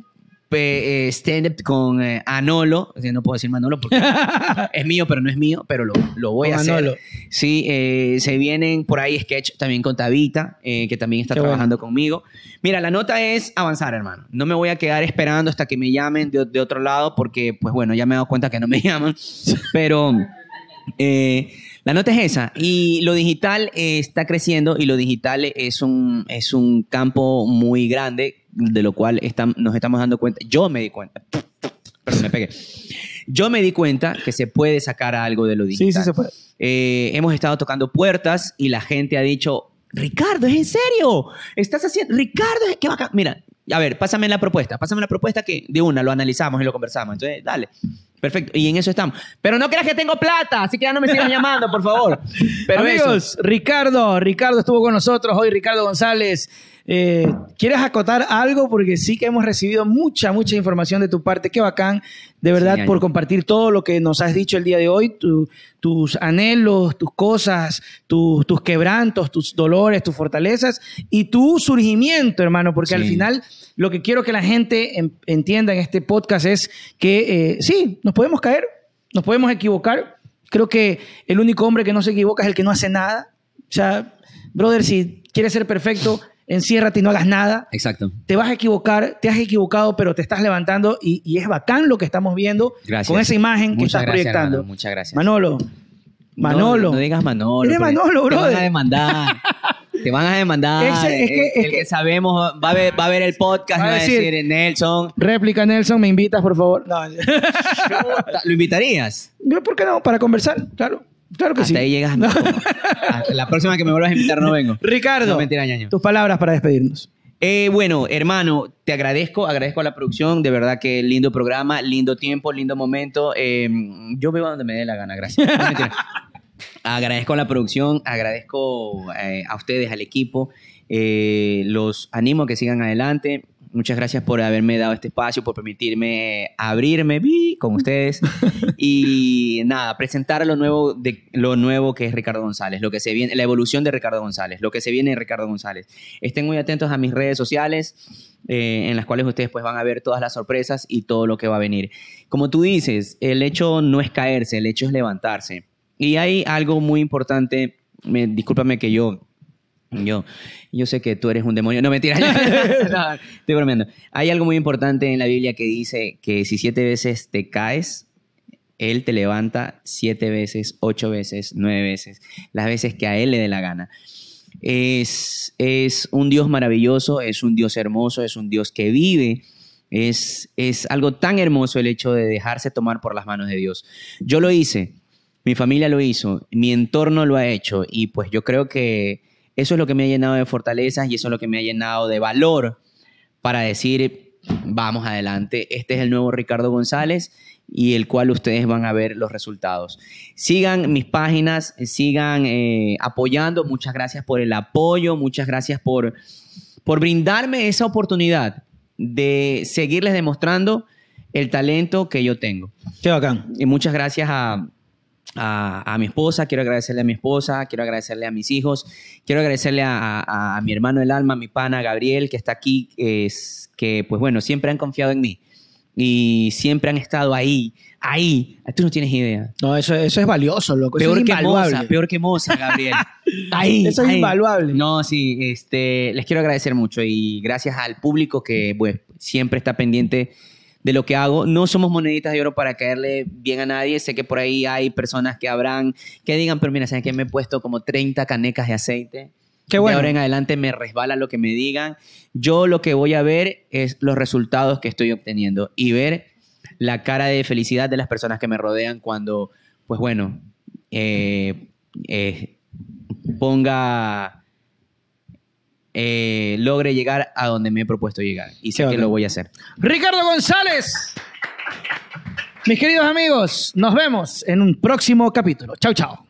eh, stand-up con eh, Anolo. O sea, no puedo decir Manolo porque es mío, pero no es mío, pero lo, lo voy Con a hacer. Manolo. Sí, eh, se vienen por ahí sketch también con Tabita, eh, que también está Qué trabajando conmigo. Mira, la nota es avanzar, hermano. No me voy a quedar esperando hasta que me llamen de, de otro lado, porque, pues bueno, ya me he dado cuenta que no me llaman. Pero eh, la nota es esa. Y lo digital eh, está creciendo y lo digital es un, es un campo muy grande, de lo cual nos estamos dando cuenta. Yo me di cuenta. Perdón, me pegué. Yo me di cuenta que se puede sacar algo de lo digital. Sí, sí se puede. Eh, hemos estado tocando puertas y la gente ha dicho, Ricardo, ¿es en serio? ¿Estás haciendo? Ricardo, qué bacán. Mira, a ver, pásame la propuesta, pásame la propuesta que de una lo analizamos y lo conversamos. Entonces, dale. Perfecto. Y en eso estamos. Pero no creas que tengo plata, así que ya no me sigas llamando, por favor. Pero Amigos, eso. Ricardo, Ricardo estuvo con nosotros hoy, Ricardo González. Eh, ¿Quieres acotar algo? Porque sí que hemos recibido mucha, mucha información de tu parte. Qué bacán, de verdad, Sí, por compartir todo lo que nos has dicho el día de hoy, tu- tus anhelos, tus cosas, tus- tus quebrantos, tus dolores, tus fortalezas y tu surgimiento, hermano, porque al final lo que quiero que la gente en- entienda en este podcast es que eh, sí, nos podemos caer, nos podemos equivocar. Creo que el único hombre que no se equivoca es el que no hace nada. O sea, brother, si quieres ser perfecto, enciérrate y no hagas nada. Exacto. Te vas a equivocar, te has equivocado, pero te estás levantando y, y es bacán lo que estamos viendo Gracias. con esa imagen que estás gracias, proyectando. hermano, muchas gracias. Manolo, Manolo. No, no digas Manolo. Eres Manolo, Te van a demandar. te van a demandar. Ese- es que- el, es el que- que sabemos va a ver, va a ver el podcast Va a va a decir- decir, Nelson. réplica Nelson, me invitas, por favor. No, ¿Lo invitarías? yo, ¿por qué no? Para conversar, claro. Claro que Hasta sí. ahí llegas. no. Hasta la próxima que me vuelvas a invitar no vengo. Ricardo, No, mentira, ñaño. tus palabras para despedirnos. Eh, bueno, hermano, te agradezco, agradezco a la producción, de verdad que lindo programa, lindo tiempo, lindo momento. Eh, yo veo donde me dé la gana, gracias. No, agradezco a la producción, agradezco eh, a ustedes, al equipo, eh, los animo a que sigan adelante. Muchas gracias por haberme dado este espacio, por permitirme abrirme vi, con ustedes y nada, presentar lo nuevo, de, lo nuevo que es Ricardo González, lo que se viene, la evolución de Ricardo González, lo que se viene de Ricardo González. Estén muy atentos a mis redes sociales, eh, en las cuales ustedes pues van a ver todas las sorpresas y todo lo que va a venir. Como tú dices, el hecho no es caerse, el hecho es levantarse. Y hay algo muy importante, me, discúlpame que yo yo, yo sé que tú eres un demonio. No, mentira. no, estoy bromeando. Hay algo muy importante en la Biblia que dice que si siete veces te caes, Él te levanta siete veces, ocho veces, nueve veces, las veces que a Él le dé la gana. Es, es un Dios maravilloso, es un Dios hermoso, es un Dios que vive. Es, es algo tan hermoso el hecho de dejarse tomar por las manos de Dios. Yo lo hice, mi familia lo hizo, mi entorno lo ha hecho y pues yo creo que eso es lo que me ha llenado de fortalezas y eso es lo que me ha llenado de valor para decir, vamos adelante, este es el nuevo Ricardo González y el cual ustedes van a ver los resultados. Sigan mis páginas, sigan eh, apoyando, muchas gracias por el apoyo, muchas gracias por, por brindarme esa oportunidad de seguirles demostrando el talento que yo tengo. Qué bacán. Y muchas gracias a, a, a mi esposa, quiero agradecerle a mi esposa, quiero agradecerle a mis hijos, quiero agradecerle a, a- a mi hermano del alma, a mi pana Gabriel, que está aquí, es, que pues bueno, siempre han confiado en mí y siempre han estado ahí, ahí. Tú no tienes idea. No, eso, eso es valioso, loco. Eso Peor es que. Moza, peor que Moza, Gabriel. Ahí, Eso es ahí. invaluable. No, sí, este, les quiero agradecer mucho y gracias al público que pues, siempre está pendiente de lo que hago. No somos moneditas de oro para caerle bien a nadie. Sé que por ahí hay personas que habrán, que digan, pero mira, ¿sabes que me he puesto como 30 canecas de aceite? Qué bueno. De ahora en adelante me resbala lo que me digan. Yo lo que voy a ver es los resultados que estoy obteniendo y ver la cara de felicidad de las personas que me rodean cuando, pues bueno, eh, eh, ponga, eh, logre llegar a donde me he propuesto llegar. Y sé que lo voy a hacer. Ricardo González. Mis queridos amigos, nos vemos en un próximo capítulo. Chao, chao.